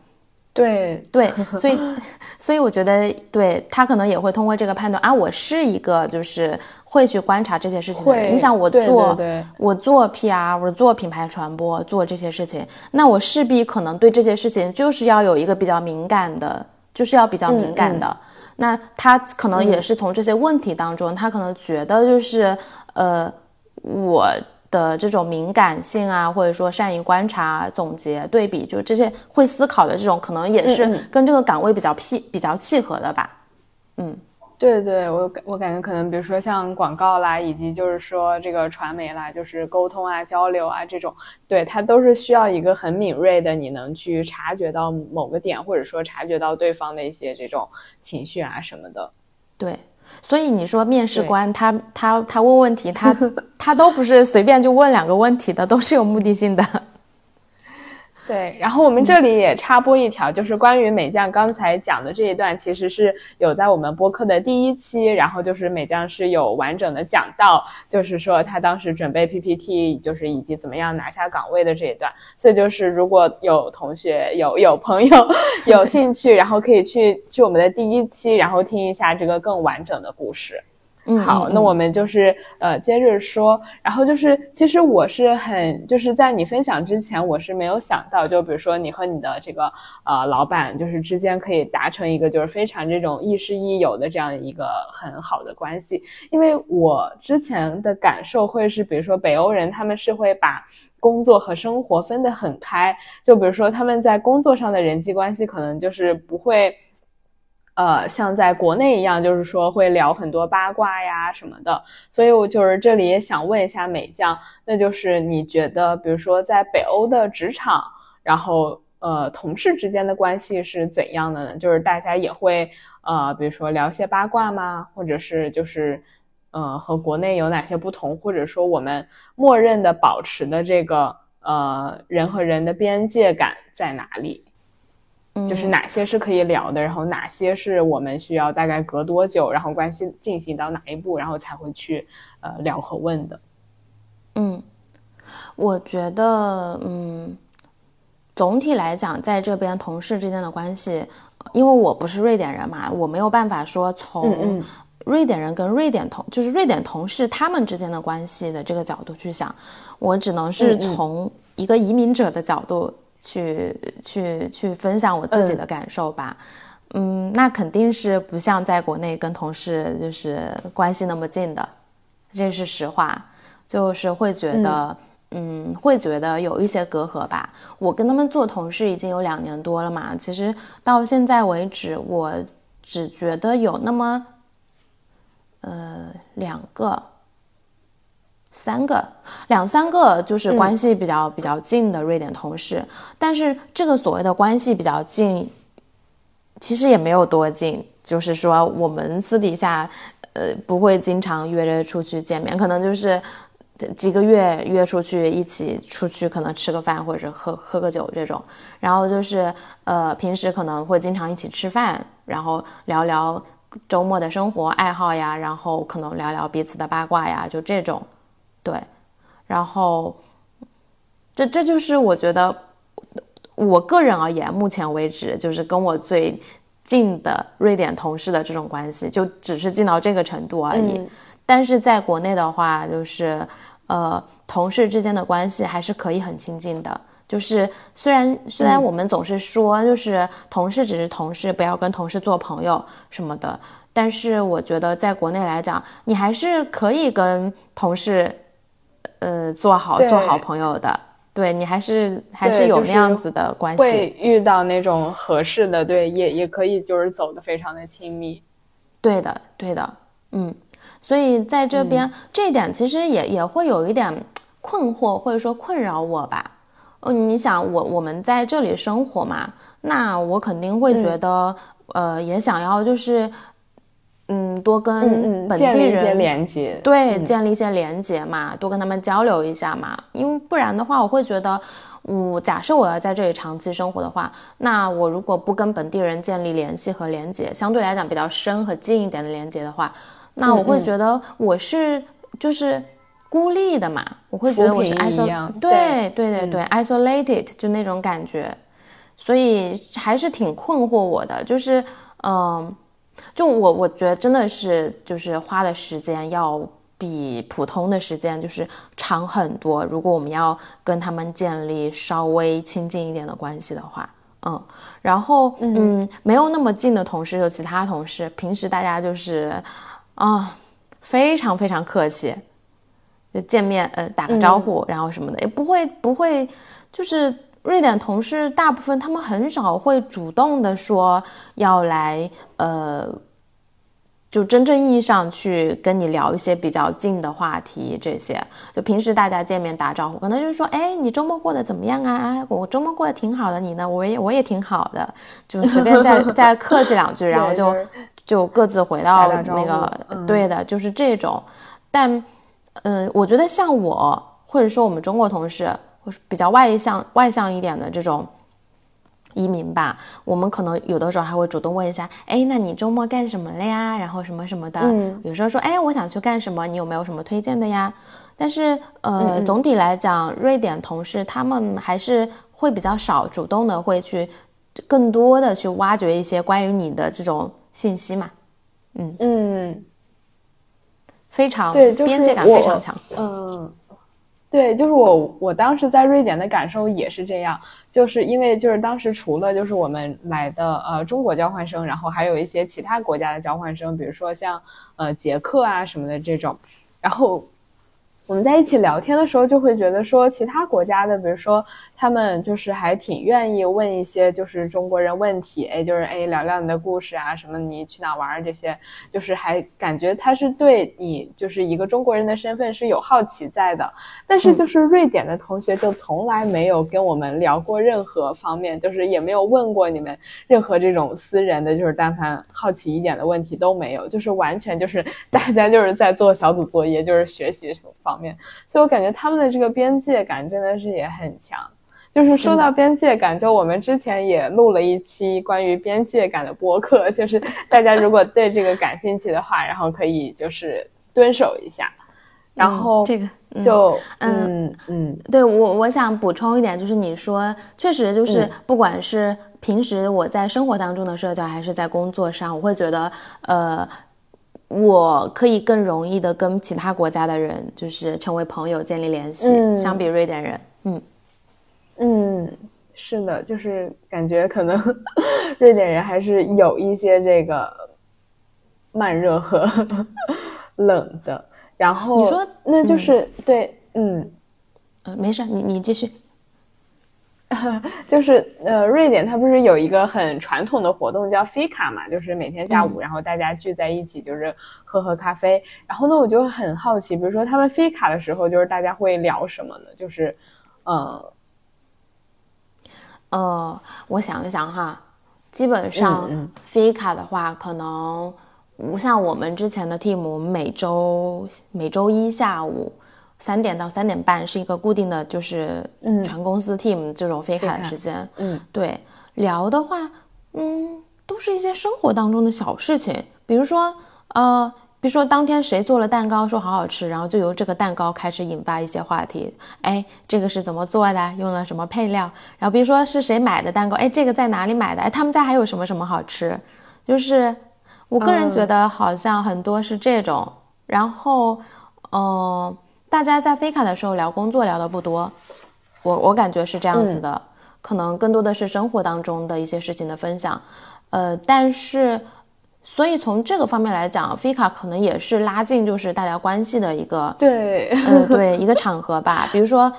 对对，所以 所以我觉得，对他可能也会通过这个判断啊，我是一个就是会去观察这些事情的人。你想我做我做 PR，我做品牌传播，做这些事情，那我势必可能对这些事情就是要有一个比较敏感的，就是要比较敏感的。那他可能也是从这些问题当中，他可能觉得就是呃我。的这种敏感性啊，或者说善于观察、总结、对比，就这些会思考的这种，可能也是跟这个岗位比较契比较契合的吧。嗯，对对，我我感觉可能，比如说像广告啦，以及就是说这个传媒啦，就是沟通啊、交流啊这种，对它都是需要一个很敏锐的，你能去察觉到某个点，或者说察觉到对方的一些这种情绪啊什么的。对。所以你说面试官他他他问问题，他他都不是随便就问两个问题的，都是有目的性的。对，然后我们这里也插播一条，就是关于美将刚才讲的这一段，其实是有在我们播客的第一期，然后就是美将是有完整的讲到，就是说他当时准备 PPT，就是以及怎么样拿下岗位的这一段。所以就是如果有同学有有朋友有兴趣，然后可以去去我们的第一期，然后听一下这个更完整的故事。嗯，好，那我们就是呃接着说，然后就是其实我是很就是在你分享之前，我是没有想到，就比如说你和你的这个呃老板就是之间可以达成一个就是非常这种亦师亦友的这样一个很好的关系，因为我之前的感受会是，比如说北欧人他们是会把工作和生活分得很开，就比如说他们在工作上的人际关系可能就是不会。呃，像在国内一样，就是说会聊很多八卦呀什么的，所以我就是这里也想问一下美将，那就是你觉得，比如说在北欧的职场，然后呃同事之间的关系是怎样的呢？就是大家也会呃，比如说聊些八卦吗？或者是就是呃和国内有哪些不同？或者说我们默认的保持的这个呃人和人的边界感在哪里？就是哪些是可以聊的，然后哪些是我们需要大概隔多久，然后关系进行到哪一步，然后才会去呃聊和问的。嗯，我觉得嗯，总体来讲，在这边同事之间的关系，因为我不是瑞典人嘛，我没有办法说从瑞典人跟瑞典同就是瑞典同事他们之间的关系的这个角度去想，我只能是从一个移民者的角度。去去去分享我自己的感受吧，嗯，那肯定是不像在国内跟同事就是关系那么近的，这是实话，就是会觉得，嗯，会觉得有一些隔阂吧。我跟他们做同事已经有两年多了嘛，其实到现在为止，我只觉得有那么，呃，两个、三个、两三个就是关系比较比较近的瑞典同事。但是这个所谓的关系比较近，其实也没有多近，就是说我们私底下，呃，不会经常约着出去见面，可能就是。几个月约出去一起出去，可能吃个饭或者喝喝个酒这种，然后就是呃平时可能会经常一起吃饭，然后聊聊周末的生活爱好呀，然后可能聊聊彼此的八卦呀，就这种，对，然后这这就是我觉得我个人而言，目前为止就是跟我最近的瑞典同事的这种关系，就只是近到这个程度而已。但是在国内的话，就是。呃，同事之间的关系还是可以很亲近的。就是虽然虽然我们总是说，就是同事只是同事，不要跟同事做朋友什么的。但是我觉得在国内来讲，你还是可以跟同事，呃，做好做好朋友的。对你还是还是有那样子的关系。会遇到那种合适的，对，也也可以就是走的非常的亲密。对的，对的，嗯。所以在这边，这一点其实也也会有一点困惑，或者说困扰我吧。嗯，你想，我我们在这里生活嘛，那我肯定会觉得，呃，也想要就是，嗯，多跟本地人连接，对，建立一些连接嘛，多跟他们交流一下嘛。因为不然的话，我会觉得，我假设我要在这里长期生活的话，那我如果不跟本地人建立联系和连接，相对来讲比较深和近一点的连接的话。那我会觉得我是就是孤立的嘛，我会觉得我是 isolated，对对对对，isolated 就那种感觉，所以还是挺困惑我的，就是嗯，就我我觉得真的是就是花的时间要比普通的时间就是长很多，如果我们要跟他们建立稍微亲近一点的关系的话，嗯，然后嗯，没有那么近的同事有其他同事，平时大家就是。啊，非常非常客气，就见面呃打个招呼，然后什么的也不会不会，就是瑞典同事大部分他们很少会主动的说要来呃，就真正意义上去跟你聊一些比较近的话题这些。就平时大家见面打招呼，可能就是说，哎，你周末过得怎么样啊？哎，我周末过得挺好的，你呢？我也我也挺好的，就随便再 再客气两句，然后就。就各自回到那个对的，就是这种。但，嗯，我觉得像我，或者说我们中国同事，或是比较外向、外向一点的这种移民吧，我们可能有的时候还会主动问一下：“哎，那你周末干什么了呀？”然后什么什么的。有时候说：“哎，我想去干什么？你有没有什么推荐的呀？”但是，呃，总体来讲，瑞典同事他们还是会比较少主动的，会去更多的去挖掘一些关于你的这种。信息嘛，嗯嗯，非常对，边界感非常强。嗯，对，就是我我当时在瑞典的感受也是这样，就是因为就是当时除了就是我们来的呃中国交换生，然后还有一些其他国家的交换生，比如说像呃捷克啊什么的这种，然后。我们在一起聊天的时候，就会觉得说，其他国家的，比如说他们就是还挺愿意问一些就是中国人问题，哎，就是哎聊聊你的故事啊，什么你去哪玩这些，就是还感觉他是对你就是一个中国人的身份是有好奇在的。但是就是瑞典的同学就从来没有跟我们聊过任何方面，就是也没有问过你们任何这种私人的，就是但凡好奇一点的问题都没有，就是完全就是大家就是在做小组作业，就是学习什么方。方面，所以我感觉他们的这个边界感真的是也很强。就是说到边界感，就我们之前也录了一期关于边界感的播客，就是大家如果对这个感兴趣的话，然后可以就是蹲守一下。然后这个就嗯嗯，对我我想补充一点，就是你说确实就是不管是平时我在生活当中的社交，还是在工作上，我会觉得呃。我可以更容易的跟其他国家的人就是成为朋友，建立联系。相比瑞典人，嗯嗯，是的，就是感觉可能瑞典人还是有一些这个慢热和 冷的。然后你说，那就是对，嗯，呃，没事，你你继续。就是呃，瑞典它不是有一个很传统的活动叫 Fika 嘛，就是每天下午，然后大家聚在一起，就是喝喝咖啡。然后呢，我就很好奇，比如说他们 Fika 的时候，就是大家会聊什么呢？就是，嗯，呃，我想一想哈，基本上 Fika 的话，可能不像我们之前的 team，每周每周一下午。三点到三点半是一个固定的，就是全公司 team 这种飞卡的时间。嗯，对，聊的话，嗯，都是一些生活当中的小事情，比如说，呃，比如说当天谁做了蛋糕，说好好吃，然后就由这个蛋糕开始引发一些话题。哎，这个是怎么做的？用了什么配料？然后比如说是谁买的蛋糕？哎，这个在哪里买的？哎，他们家还有什么什么好吃？就是我个人觉得好像很多是这种。然后，嗯。大家在飞卡的时候聊工作聊的不多，我我感觉是这样子的，可能更多的是生活当中的一些事情的分享，呃，但是，所以从这个方面来讲，飞卡可能也是拉近就是大家关系的一个对，呃对一个场合吧，比如说。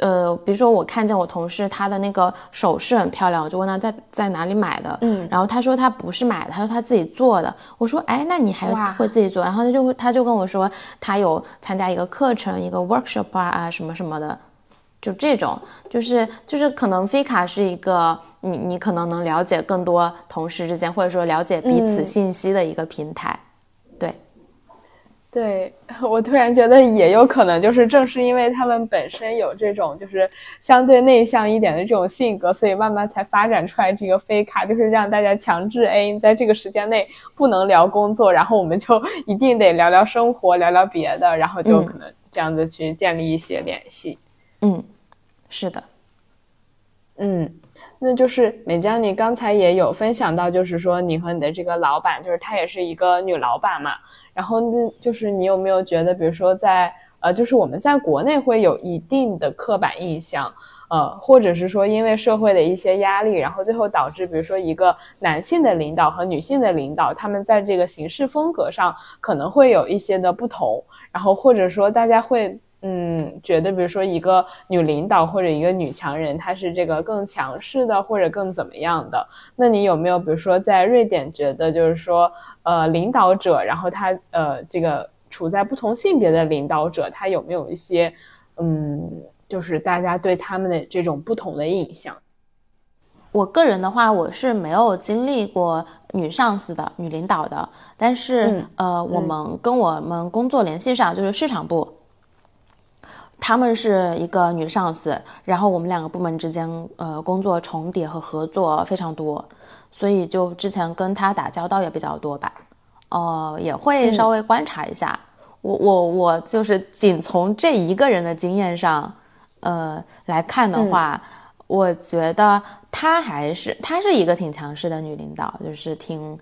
呃，比如说我看见我同事他的那个首饰很漂亮，我就问他在在哪里买的，嗯，然后他说他不是买的，他说他自己做的。我说，哎，那你还会自己做？然后他就他就跟我说，他有参加一个课程，一个 workshop 啊啊什么什么的，就这种，就是就是可能菲卡是一个你你可能能了解更多同事之间或者说了解彼此信息的一个平台。对我突然觉得也有可能，就是正是因为他们本身有这种就是相对内向一点的这种性格，所以慢慢才发展出来这个飞卡，就是让大家强制哎，在这个时间内不能聊工作，然后我们就一定得聊聊生活，聊聊别的，然后就可能这样子去建立一些联系。嗯，是的，嗯。那就是美江，你刚才也有分享到，就是说你和你的这个老板，就是她也是一个女老板嘛。然后那就是你有没有觉得，比如说在呃，就是我们在国内会有一定的刻板印象，呃，或者是说因为社会的一些压力，然后最后导致，比如说一个男性的领导和女性的领导，他们在这个行事风格上可能会有一些的不同，然后或者说大家会。嗯，觉得比如说一个女领导或者一个女强人，她是这个更强势的，或者更怎么样的？那你有没有比如说在瑞典觉得就是说，呃，领导者，然后他呃这个处在不同性别的领导者，他有没有一些嗯，就是大家对他们的这种不同的印象？我个人的话，我是没有经历过女上司的、女领导的，但是呃，我们跟我们工作联系上就是市场部。他们是一个女上司，然后我们两个部门之间，呃，工作重叠和合作非常多，所以就之前跟她打交道也比较多吧，哦，也会稍微观察一下。我我我就是仅从这一个人的经验上，呃来看的话，我觉得她还是她是一个挺强势的女领导，就是挺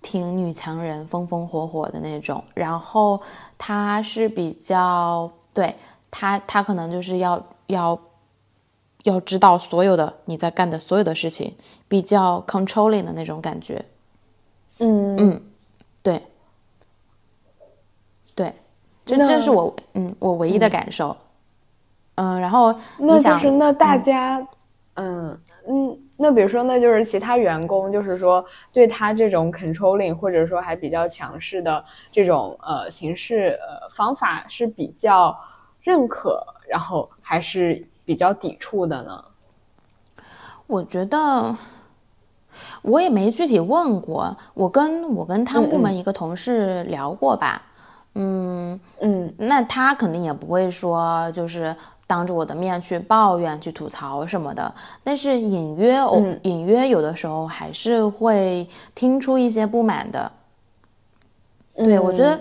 挺女强人，风风火火的那种。然后她是比较对。他他可能就是要要要知道所有的你在干的所有的事情，比较 controlling 的那种感觉。嗯嗯，对对，这这是我嗯我唯一的感受。嗯，然后那就是那大家嗯嗯，那比如说那就是其他员工，就是说对他这种 controlling 或者说还比较强势的这种呃形式呃方法是比较。认可，然后还是比较抵触的呢。我觉得我也没具体问过，我跟我跟他们部门一个同事聊过吧。嗯嗯，那他肯定也不会说就是当着我的面去抱怨、去吐槽什么的。但是隐约哦，隐约有的时候还是会听出一些不满的。对，我觉得。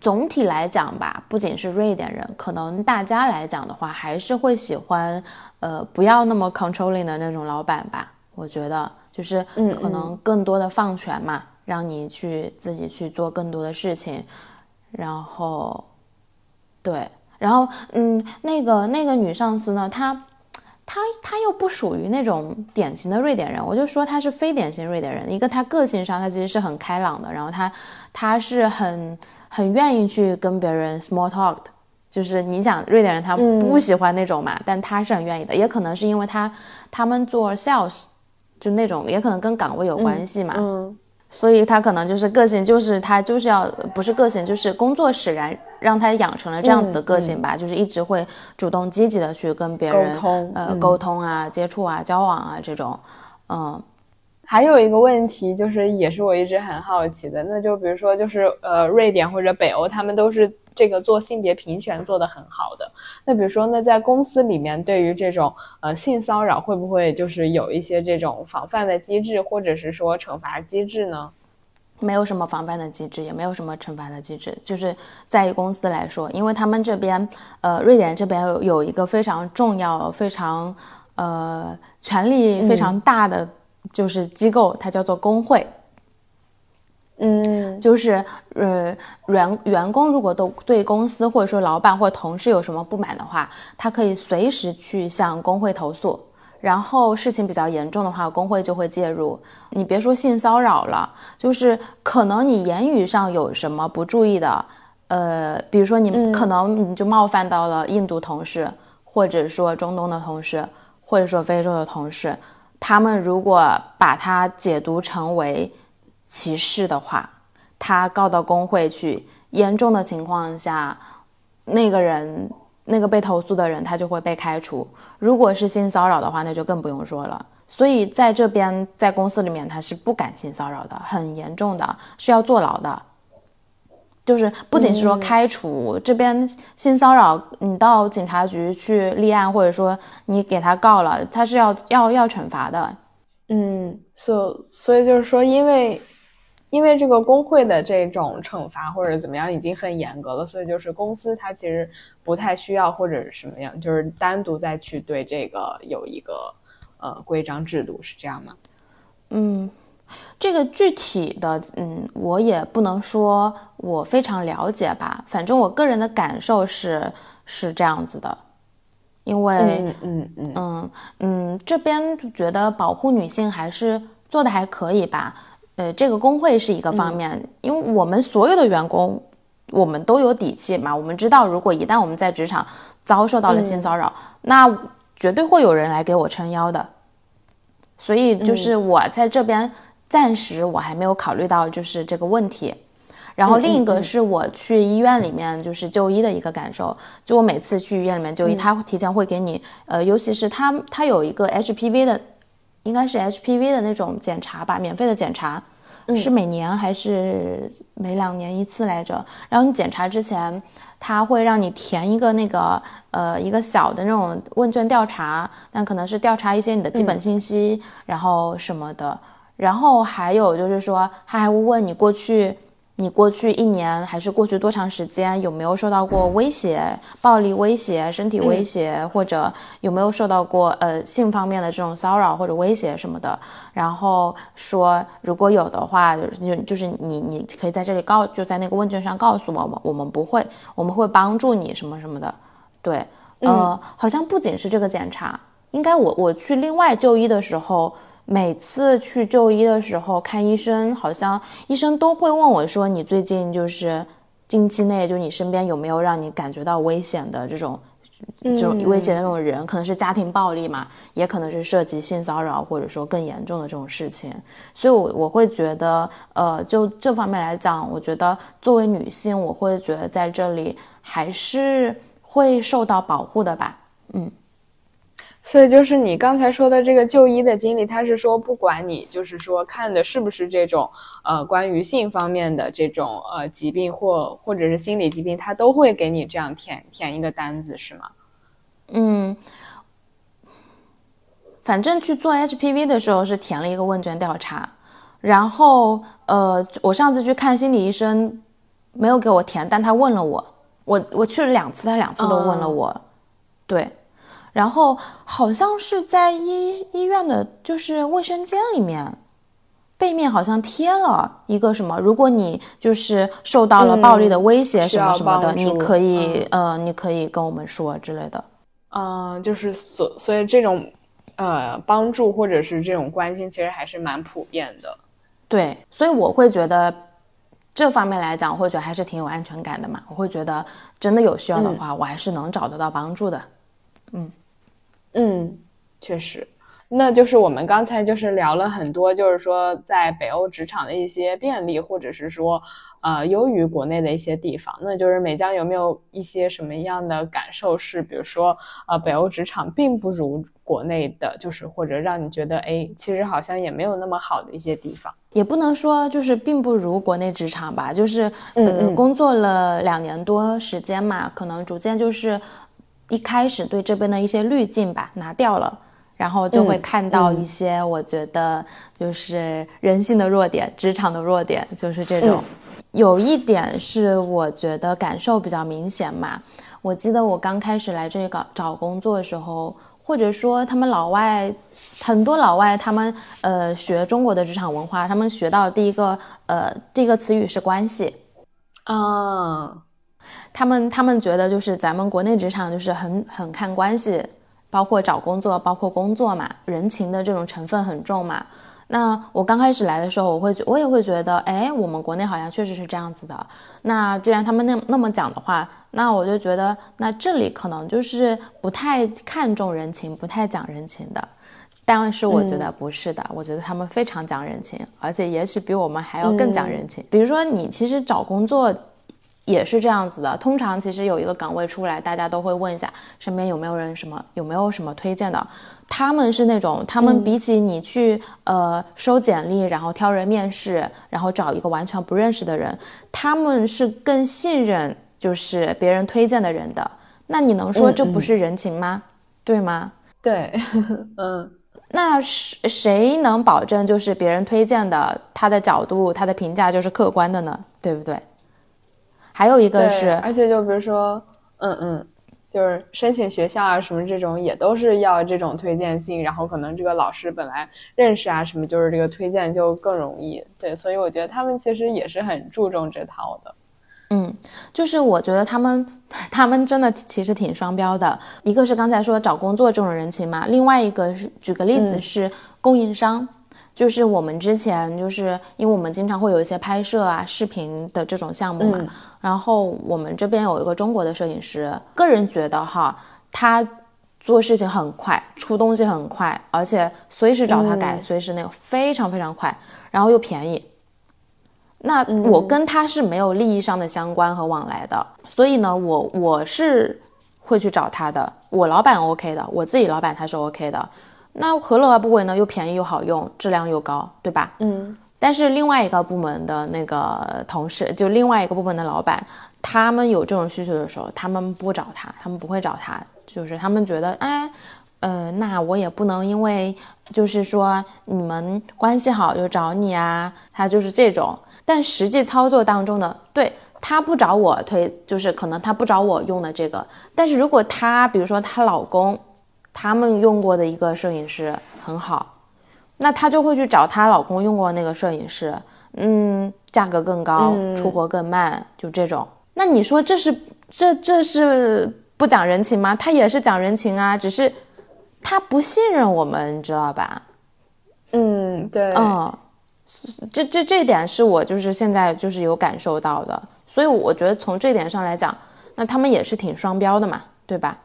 总体来讲吧，不仅是瑞典人，可能大家来讲的话，还是会喜欢，呃，不要那么 controlling 的那种老板吧。我觉得就是可能更多的放权嘛，让你去自己去做更多的事情。然后，对，然后嗯，那个那个女上司呢，她她她又不属于那种典型的瑞典人，我就说她是非典型瑞典人。一个她个性上，她其实是很开朗的，然后她她是很。很愿意去跟别人 small talk 的，就是你讲瑞典人他不喜欢那种嘛，但他是很愿意的，也可能是因为他他们做 sales 就那种，也可能跟岗位有关系嘛。嗯，所以他可能就是个性，就是他就是要不是个性，就是工作使然让他养成了这样子的个性吧，就是一直会主动积极的去跟别人沟通呃沟通啊、接触啊、交往啊这种，嗯。还有一个问题就是，也是我一直很好奇的，那就比如说，就是呃，瑞典或者北欧，他们都是这个做性别平权做得很好的。那比如说，那在公司里面，对于这种呃性骚扰，会不会就是有一些这种防范的机制，或者是说惩罚机制呢？没有什么防范的机制，也没有什么惩罚的机制。就是在于公司来说，因为他们这边呃，瑞典这边有有一个非常重要、非常呃权力非常大的。就是机构，它叫做工会。嗯，就是呃，员员工如果都对公司或者说老板或同事有什么不满的话，他可以随时去向工会投诉。然后事情比较严重的话，工会就会介入。你别说性骚扰了，就是可能你言语上有什么不注意的，呃，比如说你可能你就冒犯到了印度同事，或者说中东的同事，或者说非洲的同事。他们如果把它解读成为歧视的话，他告到工会去，严重的情况下，那个人那个被投诉的人他就会被开除。如果是性骚扰的话，那就更不用说了。所以在这边在公司里面他是不敢性骚扰的，很严重的是要坐牢的。就是不仅是说开除这边性骚扰，你到警察局去立案，或者说你给他告了，他是要要要惩罚的。嗯，所所以就是说，因为因为这个工会的这种惩罚或者怎么样已经很严格了，所以就是公司它其实不太需要或者什么样，就是单独再去对这个有一个呃规章制度，是这样吗？嗯。这个具体的，嗯，我也不能说我非常了解吧。反正我个人的感受是是这样子的，因为，嗯嗯嗯嗯嗯，这边觉得保护女性还是做的还可以吧。呃，这个工会是一个方面，因为我们所有的员工，我们都有底气嘛。我们知道，如果一旦我们在职场遭受到了性骚扰，那绝对会有人来给我撑腰的。所以，就是我在这边。暂时我还没有考虑到就是这个问题，然后另一个是我去医院里面就是就医的一个感受，就我每次去医院里面就医，他提前会给你，呃，尤其是他他有一个 HPV 的，应该是 HPV 的那种检查吧，免费的检查，是每年还是每两年一次来着？然后你检查之前，他会让你填一个那个呃一个小的那种问卷调查，但可能是调查一些你的基本信息，然后什么的。然后还有就是说，他还会问你过去，你过去一年还是过去多长时间有没有受到过威胁、暴力威胁、身体威胁，或者有没有受到过呃性方面的这种骚扰或者威胁什么的。然后说如果有的话，就就是你你可以在这里告，就在那个问卷上告诉我们，我们不会，我们会帮助你什么什么的。对，呃，好像不仅是这个检查，应该我我去另外就医的时候。每次去就医的时候看医生，好像医生都会问我说：“你最近就是近期内，就你身边有没有让你感觉到危险的这种，这种危险的那种人？可能是家庭暴力嘛，也可能是涉及性骚扰，或者说更严重的这种事情。所以，我我会觉得，呃，就这方面来讲，我觉得作为女性，我会觉得在这里还是会受到保护的吧。嗯。所以就是你刚才说的这个就医的经历，他是说不管你就是说看的是不是这种呃关于性方面的这种呃疾病或或者是心理疾病，他都会给你这样填填一个单子是吗？嗯，反正去做 HPV 的时候是填了一个问卷调查，然后呃我上次去看心理医生没有给我填，但他问了我，我我去了两次，他两次都问了我，对。然后好像是在医医院的，就是卫生间里面，背面好像贴了一个什么，如果你就是受到了暴力的威胁什么什么的，你可以呃，你可以跟我们说之类的。嗯，就是所所以这种呃帮助或者是这种关心，其实还是蛮普遍的。对，所以我会觉得这方面来讲，我会觉得还是挺有安全感的嘛。我会觉得真的有需要的话，我还是能找得到帮助的。嗯嗯，确实。那就是我们刚才就是聊了很多，就是说在北欧职场的一些便利，或者是说，呃，优于国内的一些地方。那就是美江有没有一些什么样的感受？是比如说，呃，北欧职场并不如国内的，就是或者让你觉得，哎，其实好像也没有那么好的一些地方。也不能说就是并不如国内职场吧，就是呃，工作了两年多时间嘛，可能逐渐就是一开始对这边的一些滤镜吧拿掉了。然后就会看到一些，我觉得就是人性的弱点，职场的弱点，就是这种。有一点是我觉得感受比较明显嘛。我记得我刚开始来这里搞找工作的时候，或者说他们老外很多老外，他们呃学中国的职场文化，他们学到第一个呃第一个词语是关系。啊，他们他们觉得就是咱们国内职场就是很很看关系。包括找工作，包括工作嘛，人情的这种成分很重嘛。那我刚开始来的时候，我会觉，我也会觉得，哎，我们国内好像确实是这样子的。那既然他们那那么讲的话，那我就觉得，那这里可能就是不太看重人情，不太讲人情的。但是我觉得不是的，我觉得他们非常讲人情，而且也许比我们还要更讲人情。比如说，你其实找工作。也是这样子的，通常其实有一个岗位出来，大家都会问一下身边有没有人什么有没有什么推荐的。他们是那种，他们比起你去呃收简历，然后挑人面试，然后找一个完全不认识的人，他们是更信任就是别人推荐的人的。那你能说这不是人情吗？对吗？对，嗯，那谁谁能保证就是别人推荐的他的角度他的评价就是客观的呢？对不对？还有一个是，而且就比如说，嗯嗯，就是申请学校啊什么这种，也都是要这种推荐信，然后可能这个老师本来认识啊什么，就是这个推荐就更容易。对，所以我觉得他们其实也是很注重这套的。嗯，就是我觉得他们他们真的其实挺双标的，一个是刚才说找工作这种人情嘛，另外一个是举个例子是供应商。就是我们之前就是因为我们经常会有一些拍摄啊、视频的这种项目嘛，然后我们这边有一个中国的摄影师，个人觉得哈，他做事情很快，出东西很快，而且随时找他改，随时那个非常非常快，然后又便宜。那我跟他是没有利益上的相关和往来的，所以呢，我我是会去找他的，我老板 OK 的，我自己老板他是 OK 的。那何乐而不为呢？又便宜又好用，质量又高，对吧？嗯。但是另外一个部门的那个同事，就另外一个部门的老板，他们有这种需求的时候，他们不找他，他们不会找他，就是他们觉得，哎，呃，那我也不能因为就是说你们关系好就找你啊，他就是这种。但实际操作当中呢，对他不找我推，就是可能他不找我用的这个，但是如果他比如说她老公。他们用过的一个摄影师很好，那她就会去找她老公用过那个摄影师，嗯，价格更高，出货更慢，就这种。那你说这是这这是不讲人情吗？他也是讲人情啊，只是他不信任我们，你知道吧？嗯，对，嗯，这这这点是我就是现在就是有感受到的，所以我觉得从这点上来讲，那他们也是挺双标的嘛，对吧？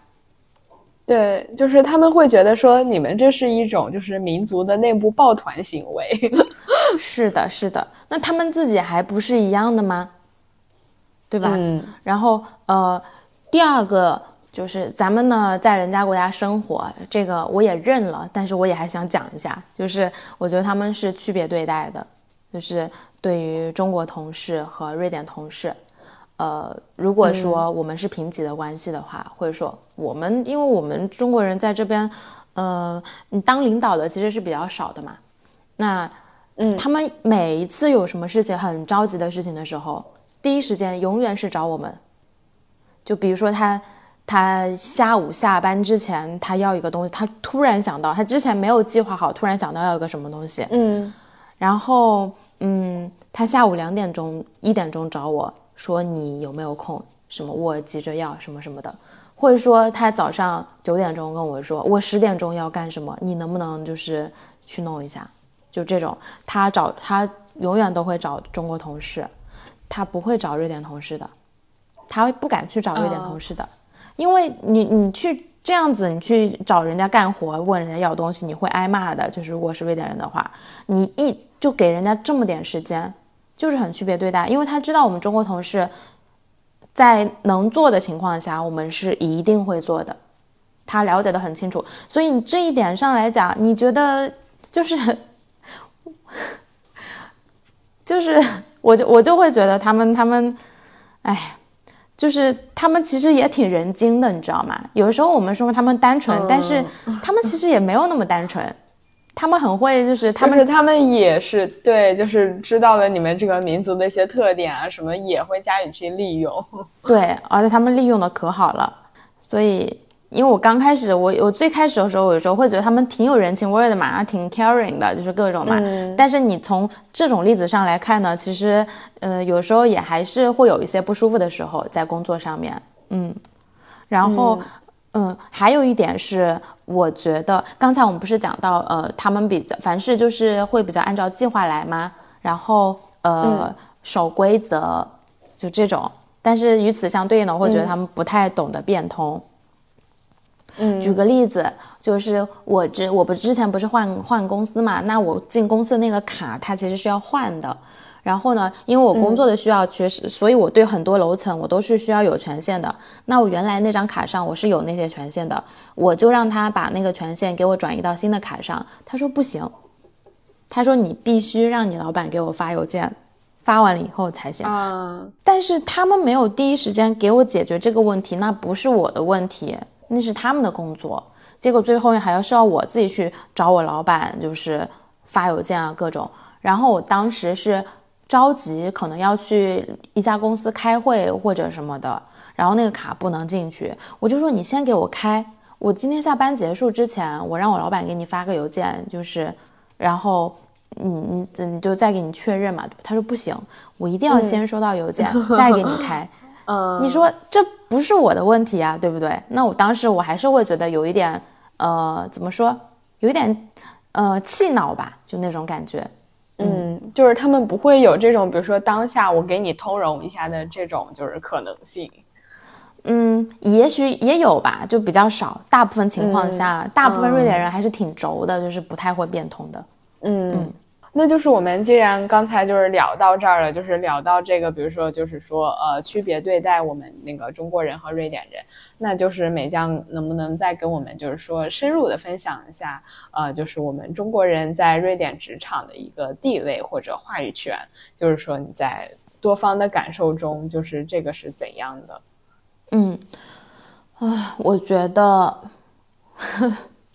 对，就是他们会觉得说你们这是一种就是民族的内部抱团行为。是的，是的，那他们自己还不是一样的吗？对吧？嗯。然后呃，第二个就是咱们呢在人家国家生活，这个我也认了，但是我也还想讲一下，就是我觉得他们是区别对待的，就是对于中国同事和瑞典同事。呃，如果说我们是平级的关系的话，或者说我们，因为我们中国人在这边，呃，你当领导的其实是比较少的嘛。那，嗯，他们每一次有什么事情很着急的事情的时候，第一时间永远是找我们。就比如说他，他下午下班之前他要一个东西，他突然想到，他之前没有计划好，突然想到要一个什么东西，嗯，然后，嗯，他下午两点钟、一点钟找我。说你有没有空？什么我急着要什么什么的，或者说他早上九点钟跟我说我十点钟要干什么，你能不能就是去弄一下？就这种，他找他永远都会找中国同事。他不会找瑞典同事的，他不敢去找瑞典同事的，因为你你去这样子，你去找人家干活，问人家要东西，你会挨骂的。就是如果是瑞典人的话，你一就给人家这么点时间，就是很区别对待，因为他知道我们中国同事在能做的情况下，我们是一定会做的，他了解的很清楚，所以你这一点上来讲，你觉得就是 就是。我就我就会觉得他们他们，哎，就是他们其实也挺人精的，你知道吗？有的时候我们说他们单纯，但是他们其实也没有那么单纯，他们很会，就是他们他们也是对，就是知道了你们这个民族的一些特点啊，什么也会加以去利用。对，而且他们利用的可好了，所以。因为我刚开始，我我最开始的时候，我有时候会觉得他们挺有人情味的嘛，挺 caring 的，就是各种嘛。但是你从这种例子上来看呢，其实，呃，有时候也还是会有一些不舒服的时候在工作上面。嗯，然后，嗯，还有一点是，我觉得刚才我们不是讲到，呃，他们比较凡事就是会比较按照计划来吗？然后，呃，守规则，就这种。但是与此相对应的，我会觉得他们不太懂得变通。举个例子，就是我之我不之前不是换换公司嘛，那我进公司的那个卡，它其实是要换的。然后呢，因为我工作的需要，确实，所以我对很多楼层我都是需要有权限的。那我原来那张卡上我是有那些权限的，我就让他把那个权限给我转移到新的卡上。他说不行，他说你必须让你老板给我发邮件，发完了以后才行。啊，但是他们没有第一时间给我解决这个问题，那不是我的问题。那是他们的工作，结果最后面还要是要我自己去找我老板，就是发邮件啊各种。然后我当时是着急，可能要去一家公司开会或者什么的，然后那个卡不能进去，我就说你先给我开，我今天下班结束之前，我让我老板给你发个邮件，就是，然后你你你就再给你确认嘛。他说不行，我一定要先收到邮件再给你开。嗯，你说这不是我的问题啊，对不对？那我当时我还是会觉得有一点，呃，怎么说，有一点，呃，气恼吧，就那种感觉。嗯，就是他们不会有这种，比如说当下我给你通融一下的这种，就是可能性。嗯，也许也有吧，就比较少。大部分情况下，大部分瑞典人还是挺轴的，就是不太会变通的。嗯。那就是我们既然刚才就是聊到这儿了，就是聊到这个，比如说就是说呃区别对待我们那个中国人和瑞典人，那就是美将能不能再跟我们就是说深入的分享一下，呃就是我们中国人在瑞典职场的一个地位或者话语权，就是说你在多方的感受中，就是这个是怎样的？嗯，啊，我觉得。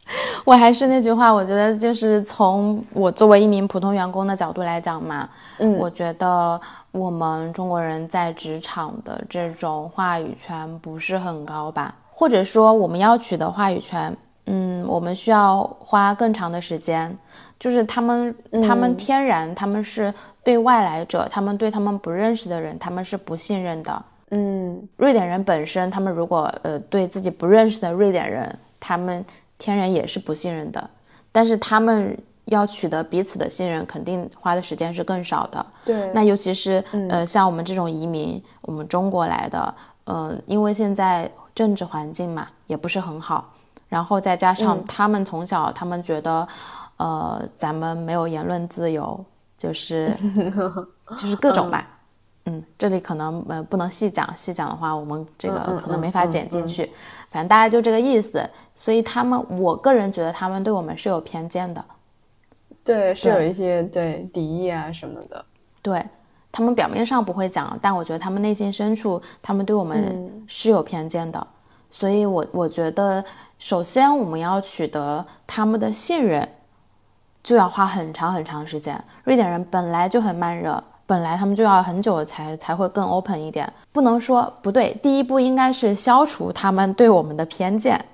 我还是那句话，我觉得就是从我作为一名普通员工的角度来讲嘛，嗯，我觉得我们中国人在职场的这种话语权不是很高吧，或者说我们要取得话语权，嗯，我们需要花更长的时间，就是他们他们天然他们是对外来者，他们对他们不认识的人，他们是不信任的，嗯，瑞典人本身，他们如果呃对自己不认识的瑞典人，他们。天然也是不信任的，但是他们要取得彼此的信任，肯定花的时间是更少的。对，那尤其是呃，像我们这种移民，我们中国来的，呃，因为现在政治环境嘛也不是很好，然后再加上他们从小他们觉得，呃，咱们没有言论自由，就是 就是各种吧。嗯，这里可能呃不能细讲，细讲的话我们这个可能没法剪进去。反正大家就这个意思，所以他们，我个人觉得他们对我们是有偏见的，对，是有一些对敌意啊什么的。对他们表面上不会讲，但我觉得他们内心深处，他们对我们是有偏见的。所以我我觉得，首先我们要取得他们的信任，就要花很长很长时间。瑞典人本来就很慢热。本来他们就要很久才才会更 open 一点，不能说不对。第一步应该是消除他们对我们的偏见，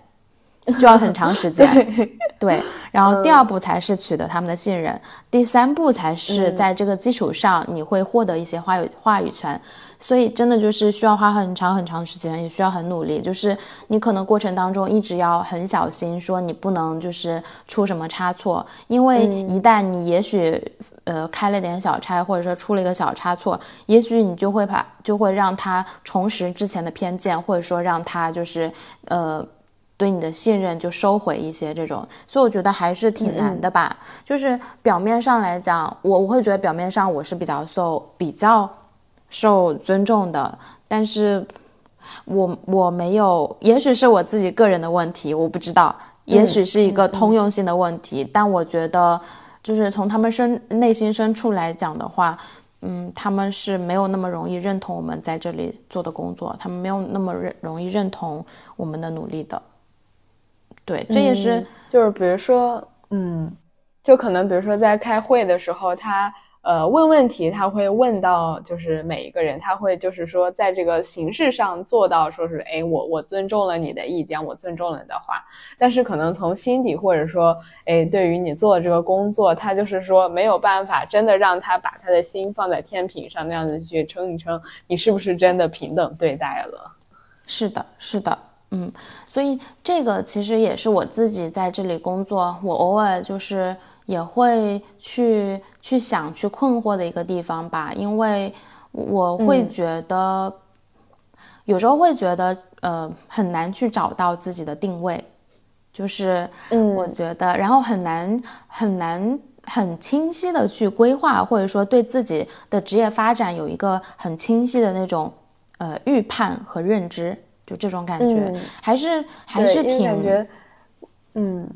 就要很长时间。对，然后第二步才是取得他们的信任，第三步才是嗯在这个基础上你会获得一些话语话语权。所以真的就是需要花很长很长时间，也需要很努力。就是你可能过程当中一直要很小心，说你不能就是出什么差错，因为一旦你也许呃开了点小差，或者说出了一个小差错，也许你就会把就会让他重拾之前的偏见，或者说让他就是呃。对你的信任就收回一些这种，所以我觉得还是挺难的吧。就是表面上来讲，我我会觉得表面上我是比较受比较受尊重的，但是我我没有，也许是我自己个人的问题，我不知道，也许是一个通用性的问题，但我觉得就是从他们深内心深处来讲的话。嗯，他们是没有那么容易认同我们在这里做的工作，他们没有那么认容易认同我们的努力的。对，这也是、嗯就是比如说，嗯，就可能比如说在开会的时候，他呃问问题，他会问到就是每一个人，他会就是说在这个形式上做到说是，哎，我我尊重了你的意见，我尊重了你的话，但是可能从心底或者说，哎，对于你做的这个工作，他就是说没有办法真的让他把他的心放在天平上那样子去称一称，你是不是真的平等对待了？是的，是的，嗯，所以这个其实也是我自己在这里工作，我偶尔就是也会去去想、去困惑的一个地方吧，因为我会觉得、有时候会觉得呃很难去找到自己的定位，就是嗯。我觉得，然后很难很难很清晰的去规划，或者说对自己的职业发展有一个很清晰的那种呃预判和认知，就这种感觉，嗯。还是还是挺感觉，嗯，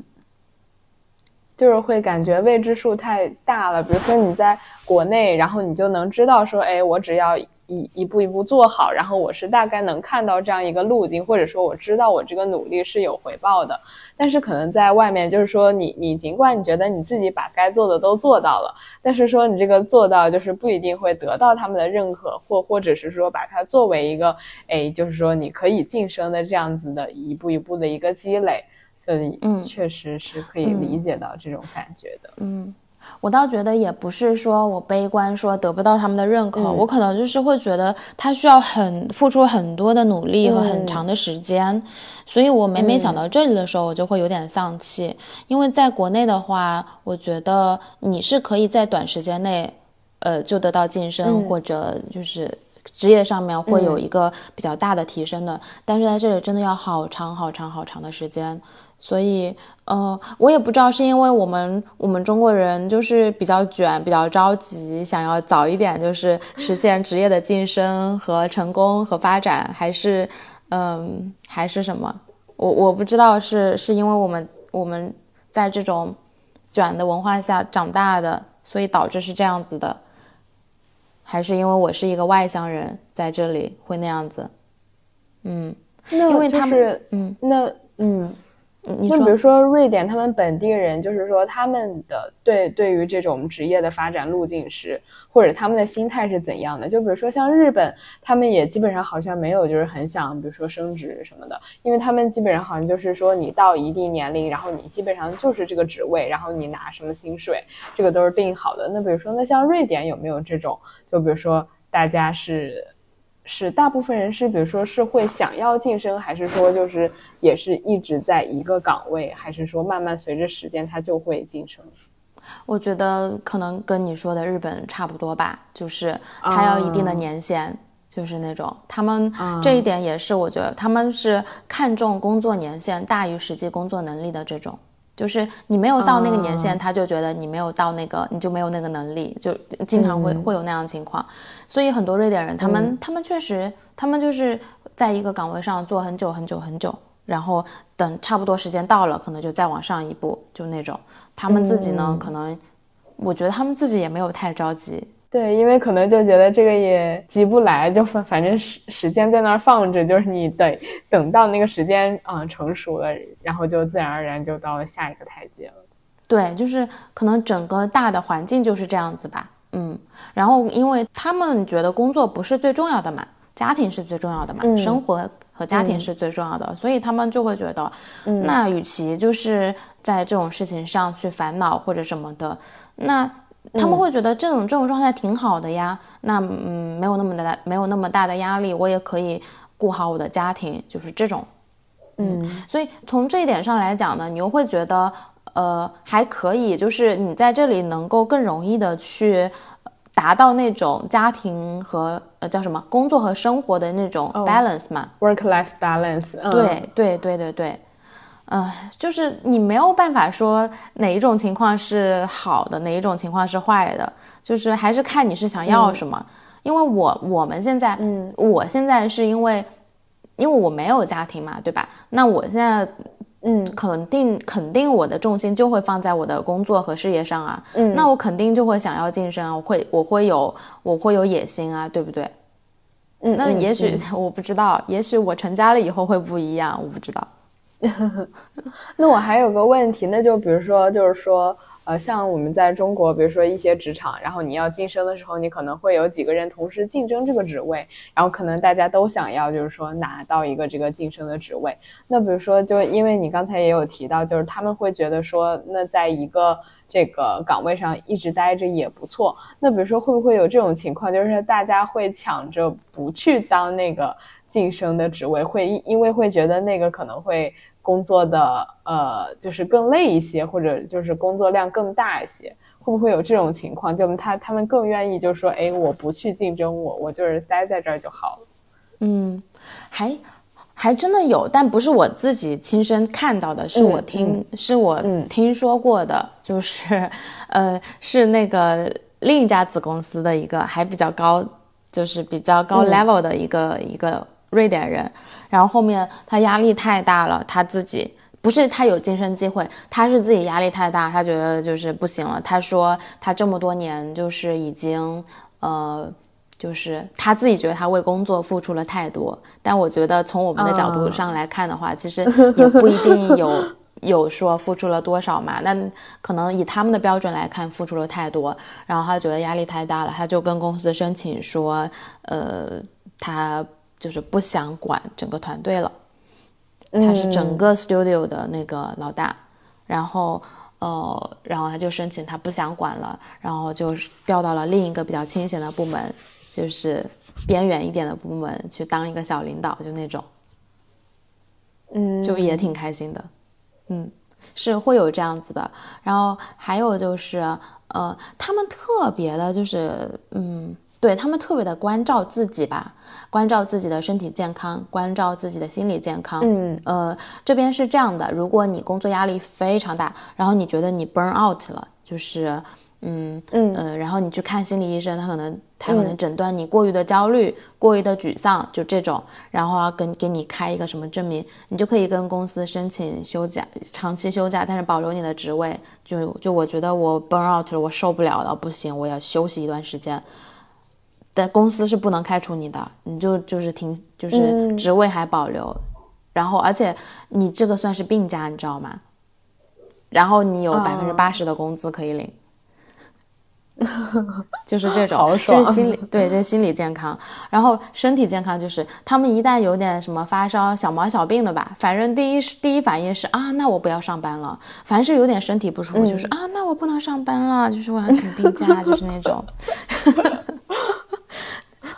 就是会感觉未知数太大了。比如说你在国内，然后你就能知道说，哎，我只要一一步一步做好，然后我是大概能看到这样一个路径，或者说我知道我这个努力是有回报的。但是可能在外面，就是说你你尽管你觉得你自己把该做的都做到了，但是说你这个做到就是不一定会得到他们的认可，或或者是说把它作为一个，哎，就是说你可以晋升的这样子的一步一步的一个积累。所以，嗯。确实是可以理解到这种感觉的。嗯，我倒觉得也不是说我悲观，说得不到他们的认可，嗯。我可能就是会觉得他需要很付出很多的努力和很嗯长的时间，所以我每每想到这里的时候，我就会有点丧气，因为在国内的话，我觉得你是可以在短时间内，呃，就得到晋升、嗯。或者就是。职业上面会有嗯。一个比较大的提升的，但是在这里真的要好长好长好长的时间，所以，呃，我也不知道是因为我们我们中国人就是比较卷，比较着急，想要早一点就是实现职业的晋升和成功和发展，还是，嗯，还是什么？我我不知道是是因为我们我们在这种卷的文化下长大的，所以导致是这样子的，还是因为我是一个外乡人在这里会那样子？嗯，那因为他们，嗯，那嗯，你说那比如说瑞典他们本地人，就是说他们的对对于这种职业的发展路径是，或者他们的心态是怎样的？就比如说像日本，他们也基本上好像没有就是很想，比如说升职什么的，因为他们基本上好像就是说你到一定年龄，然后你基本上就是这个职位，然后你拿什么薪水，这个都是定好的。那比如说，那像瑞典有没有这种？就比如说大家是。是大部分人是，比如说是会想要晋升，还是说就是也是一直在一个岗位，还是说慢慢随着时间他就会晋升？我觉得可能跟你说的日本差不多吧，就是他要一定的年限，就是那种他们这一点也是，我觉得他们是看重工作年限大于实际工作能力的这种。就是你没有到那个年限，他就觉得你没有到那个，你就没有那个能力，就经常会、会有那样情况。所以很多瑞典人，他们、他们确实，他们就是在一个岗位上做很久很久很久，然后等差不多时间到了，可能就再往上一步，就那种。他们自己呢，可能我觉得他们自己也没有太着急。对，因为可能就觉得这个也急不来，就反反正时时间在那儿放着，就是你得等到那个时间啊、嗯、成熟了，然后就自然而然就到了下一个台阶了。对，就是可能整个大的环境就是这样子吧，嗯。然后因为他们觉得工作不是最重要的嘛，家庭是最重要的嘛，嗯生活和家庭是最重要的，所以他们就会觉得，那与其就是在这种事情上去烦恼或者什么的，那他们会觉得这种这种状态挺好的呀。那嗯，没有那么大没有那么大的压力，我也可以顾好我的家庭，就是这种。嗯，所以从这一点上来讲呢，你又会觉得，呃，还可以，就是你在这里能够更容易的去。达到那种家庭和呃叫什么工作和生活的那种 balance 嘛，work-life balance。对对对对对，呃，就是你没有办法说哪一种情况是好的，哪一种情况是坏的，就是还是看你是想要什么。因为我我们现在，嗯，我现在是因为因为我没有家庭嘛，对吧？那我现在。嗯，肯定肯定，我的重心就会放在我的工作和事业上啊。嗯，那我肯定就会想要晋升啊，我会我会有我会有野心啊，对不对？嗯，那也许我不知道，也许我成家了以后会不一样，我不知道。那我还有个问题，那就比如说，就是说。呃，像我们在中国，比如说一些职场，然后你要晋升的时候，你可能会有几个人同时竞争这个职位，然后可能大家都想要，就是说拿到一个这个晋升的职位。那比如说，就因为你刚才也有提到，就是他们会觉得说，那在一个这个岗位上一直待着也不错。那比如说，会不会有这种情况，就是大家会抢着不去当那个晋升的职位，会因因为会觉得那个可能会。工作的呃，就是更累一些，或者就是工作量更大一些，会不会有这种情况？就他他们更愿意，就是说，哎，我不去竞争，我我就是待在这儿就好了。嗯，还还真的有，但不是我自己亲身看到的，是我听是我听说过的，就是呃，是那个另一家子公司的一个还比较高，就是比较高 level 的一个一个瑞典人。然后后面他压力太大了，他自己不是他有晋升机会，他是自己压力太大，他觉得就是不行了。他说他这么多年就是已经，呃，就是他自己觉得他为工作付出了太多。但我觉得从我们的角度上来看的话，其实也不一定有 有说付出了多少嘛。那可能以他们的标准来看，付出了太多。然后他觉得压力太大了，他就跟公司申请说，呃，他。就是不想管整个团队了，他是整个 studio 的那个老大，然后呃，然后他就申请他不想管了，然后就调到了另一个比较清闲的部门，就是边缘一点的部门去当一个小领导，就那种，嗯，就也挺开心的，嗯，是会有这样子的，然后还有就是呃，他们特别的就是嗯。对他们特别的关照自己吧，关照自己的身体健康，关照自己的心理健康。嗯，呃，这边是这样的，如果你工作压力非常大，然后你觉得你 burn out 了，就是，嗯嗯呃，然后你去看心理医生，他可能他可能诊断你过于的焦虑，过于的沮丧，就这种，然后要跟给你开一个什么证明，你就可以跟公司申请休假，长期休假，但是保留你的职位。就就我觉得我 burn out 了，我受不了了，不行，我要休息一段时间。但公司是不能开除你的，你就就是停，就是职位还保留，然后而且你这个算是病假，你知道吗？然后你有百分之八十的工资可以领，就是这种，这是心理对，这是心理健康。然后身体健康就是他们一旦有点什么发烧、小毛小病的吧，反正第一是第一反应是啊，那我不要上班了。凡是有点身体不舒服，就是啊，那我不能上班了，就是我要请病假，就是那种。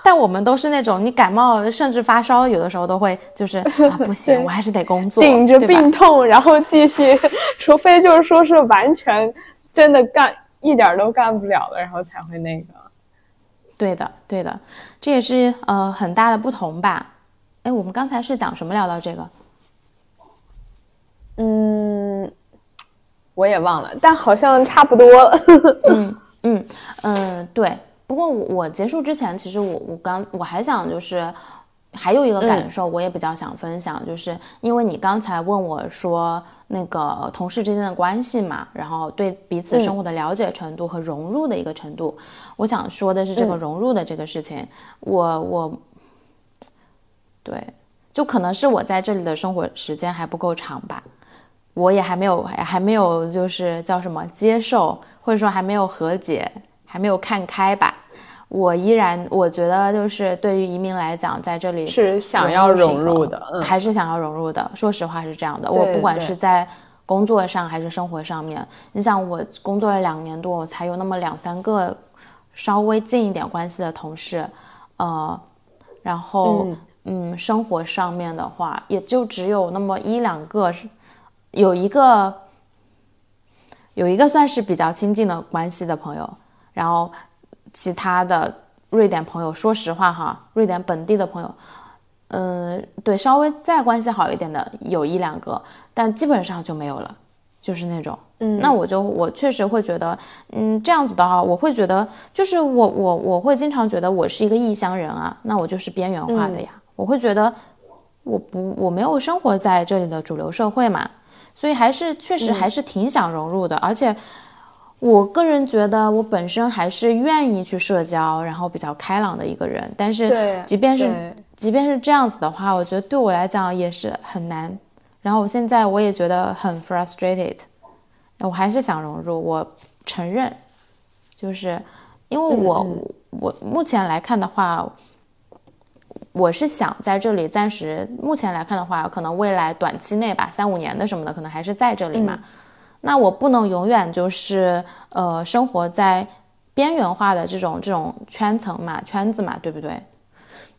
但我们都是那种，你感冒甚至发烧，有的时候都会就是 啊，不行，我还是得工作，顶着病痛，然后继续，除非就是说是完全真的干一点都干不了了，然后才会那个。对的，对的，这也是呃很大的不同吧？哎，我们刚才是讲什么聊到这个？嗯，我也忘了，但好像差不多。嗯嗯嗯，对。不过我我结束之前，其实我我刚我还想就是还有一个感受，我也比较想分享，就是因为你刚才问我说那个同事之间的关系嘛，然后对彼此生活的了解程度和融入的一个程度，我想说的是这个融入的这个事情，我我对，就可能是我在这里的生活时间还不够长吧，我也还没有还没有就是叫什么接受，或者说还没有和解。还没有看开吧，我依然我觉得就是对于移民来讲，在这里是想要融入的，嗯、还是想要融入的。说实话是这样的，我不管是在工作上还是生活上面，你想我工作了两年多，我才有那么两三个稍微近一点关系的同事，呃，然后嗯嗯生活上面的话，也就只有那么一两个是有一个有一个算是比较亲近的关系的朋友，然后其他的瑞典朋友，说实话哈，瑞典本地的朋友，嗯、对，稍微再关系好一点的有一两个，但基本上就没有了，就是那种。嗯。那我就我确实会觉得，嗯，这样子的话，我会觉得，就是我我我会经常觉得我是一个异乡人啊，那我就是边缘化的呀，我会觉得我不我没有生活在这里的主流社会嘛，所以还是确实还是挺想融入的，而且我个人觉得我本身还是愿意去社交，然后比较开朗的一个人，但是对，即便是即便是这样子的话，我觉得对我来讲也是很难。然后我现在我也觉得很 frustrated，我还是想融入，我承认，就是因为我、我目前来看的话，我是想在这里暂时，目前来看的话，可能未来短期内吧，三五年的什么的，可能还是在这里嘛。那我不能永远就是呃生活在边缘化的这种这种圈层嘛圈子嘛，对不对？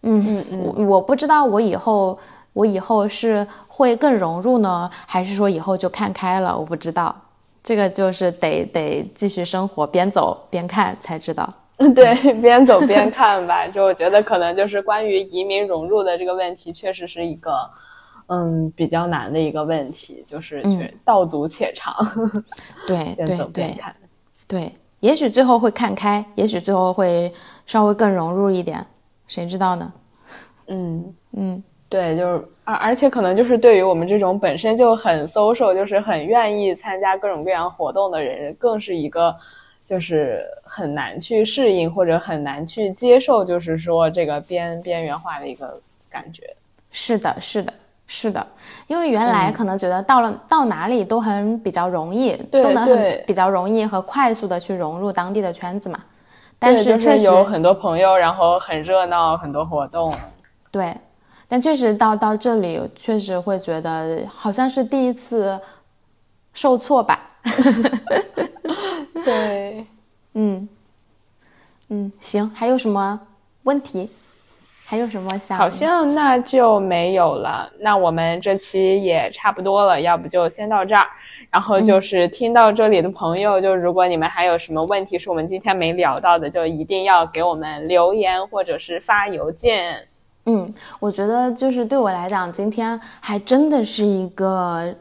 嗯嗯，我我不知道我以后我以后是会更融入呢，还是说以后就看开了？我不知道，这个就是得得继续生活，边走边看才知道。对，边走边看吧。就我觉得可能就是关于移民融入的这个问题，确实是一个嗯比较难的一个问题，就是嗯道阻且长，对边对对走边看。对，也许最后会看开，也许最后会稍微更融入一点，谁知道呢？嗯。嗯，对，就是而而且可能就是对于我们这种本身就很 social，就是很愿意参加各种各样活动的人，更是一个就是很难去适应或者很难去接受，就是说这个边边缘化的一个感觉。是的，是的。是的，因为原来可能觉得到了、到哪里都很比较容易，都能很比较容易和快速的去融入当地的圈子嘛。但是确实有很多朋友，然后很热闹，很多活动。对，但确实到到这里，确实会觉得好像是第一次受挫吧。对，嗯嗯，行，还有什么问题？还有什么想？好像那就没有了。那我们这期也差不多了，要不就先到这儿。然后就是听到这里的朋友，就如果你们还有什么问题是我们今天没聊到的，就一定要给我们留言或者是发邮件。嗯，我觉得就是对我来讲，今天还真的是一个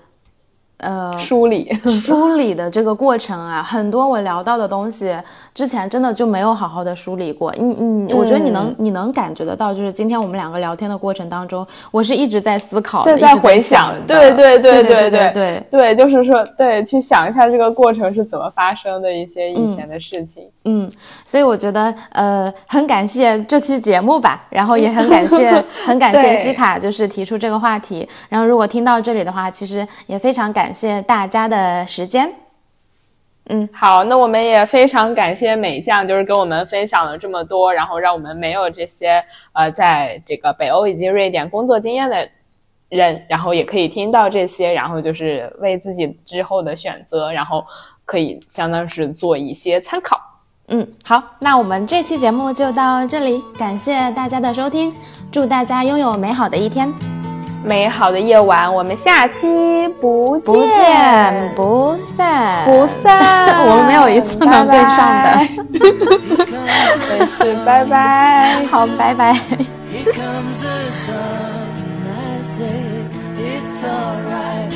呃梳理，梳理的这个过程啊，很多我聊到的东西，之前真的就没有好好的梳理过。嗯嗯，我觉得你能你能感觉得到，就是今天我们两个聊天的过程当中，我是一直在思考一直在回想的。对对对对对对对，就是说，对，去想一下这个过程是怎么发生的一些以前的事情。嗯，所以我觉得呃很感谢这期节目吧，然后也很感谢 很感谢西卡就是提出这个话题，然后如果听到这里的话，其实也非常感谢大家的时间。嗯好，那我们也非常感谢美酱，就是跟我们分享了这么多，然后让我们没有这些呃，在这个北欧以及瑞典工作经验的人，然后也可以听到这些，然后就是为自己之后的选择，然后可以相当是做一些参考。嗯，好，那我们这期节目就到这里，感谢大家的收听，祝大家拥有美好的一天，美好的夜晚，我们下期不见不见不散，不散。我们没有一次能对上的拜拜没事，拜拜。好，拜拜。Here comes the sun, and I say it's alright.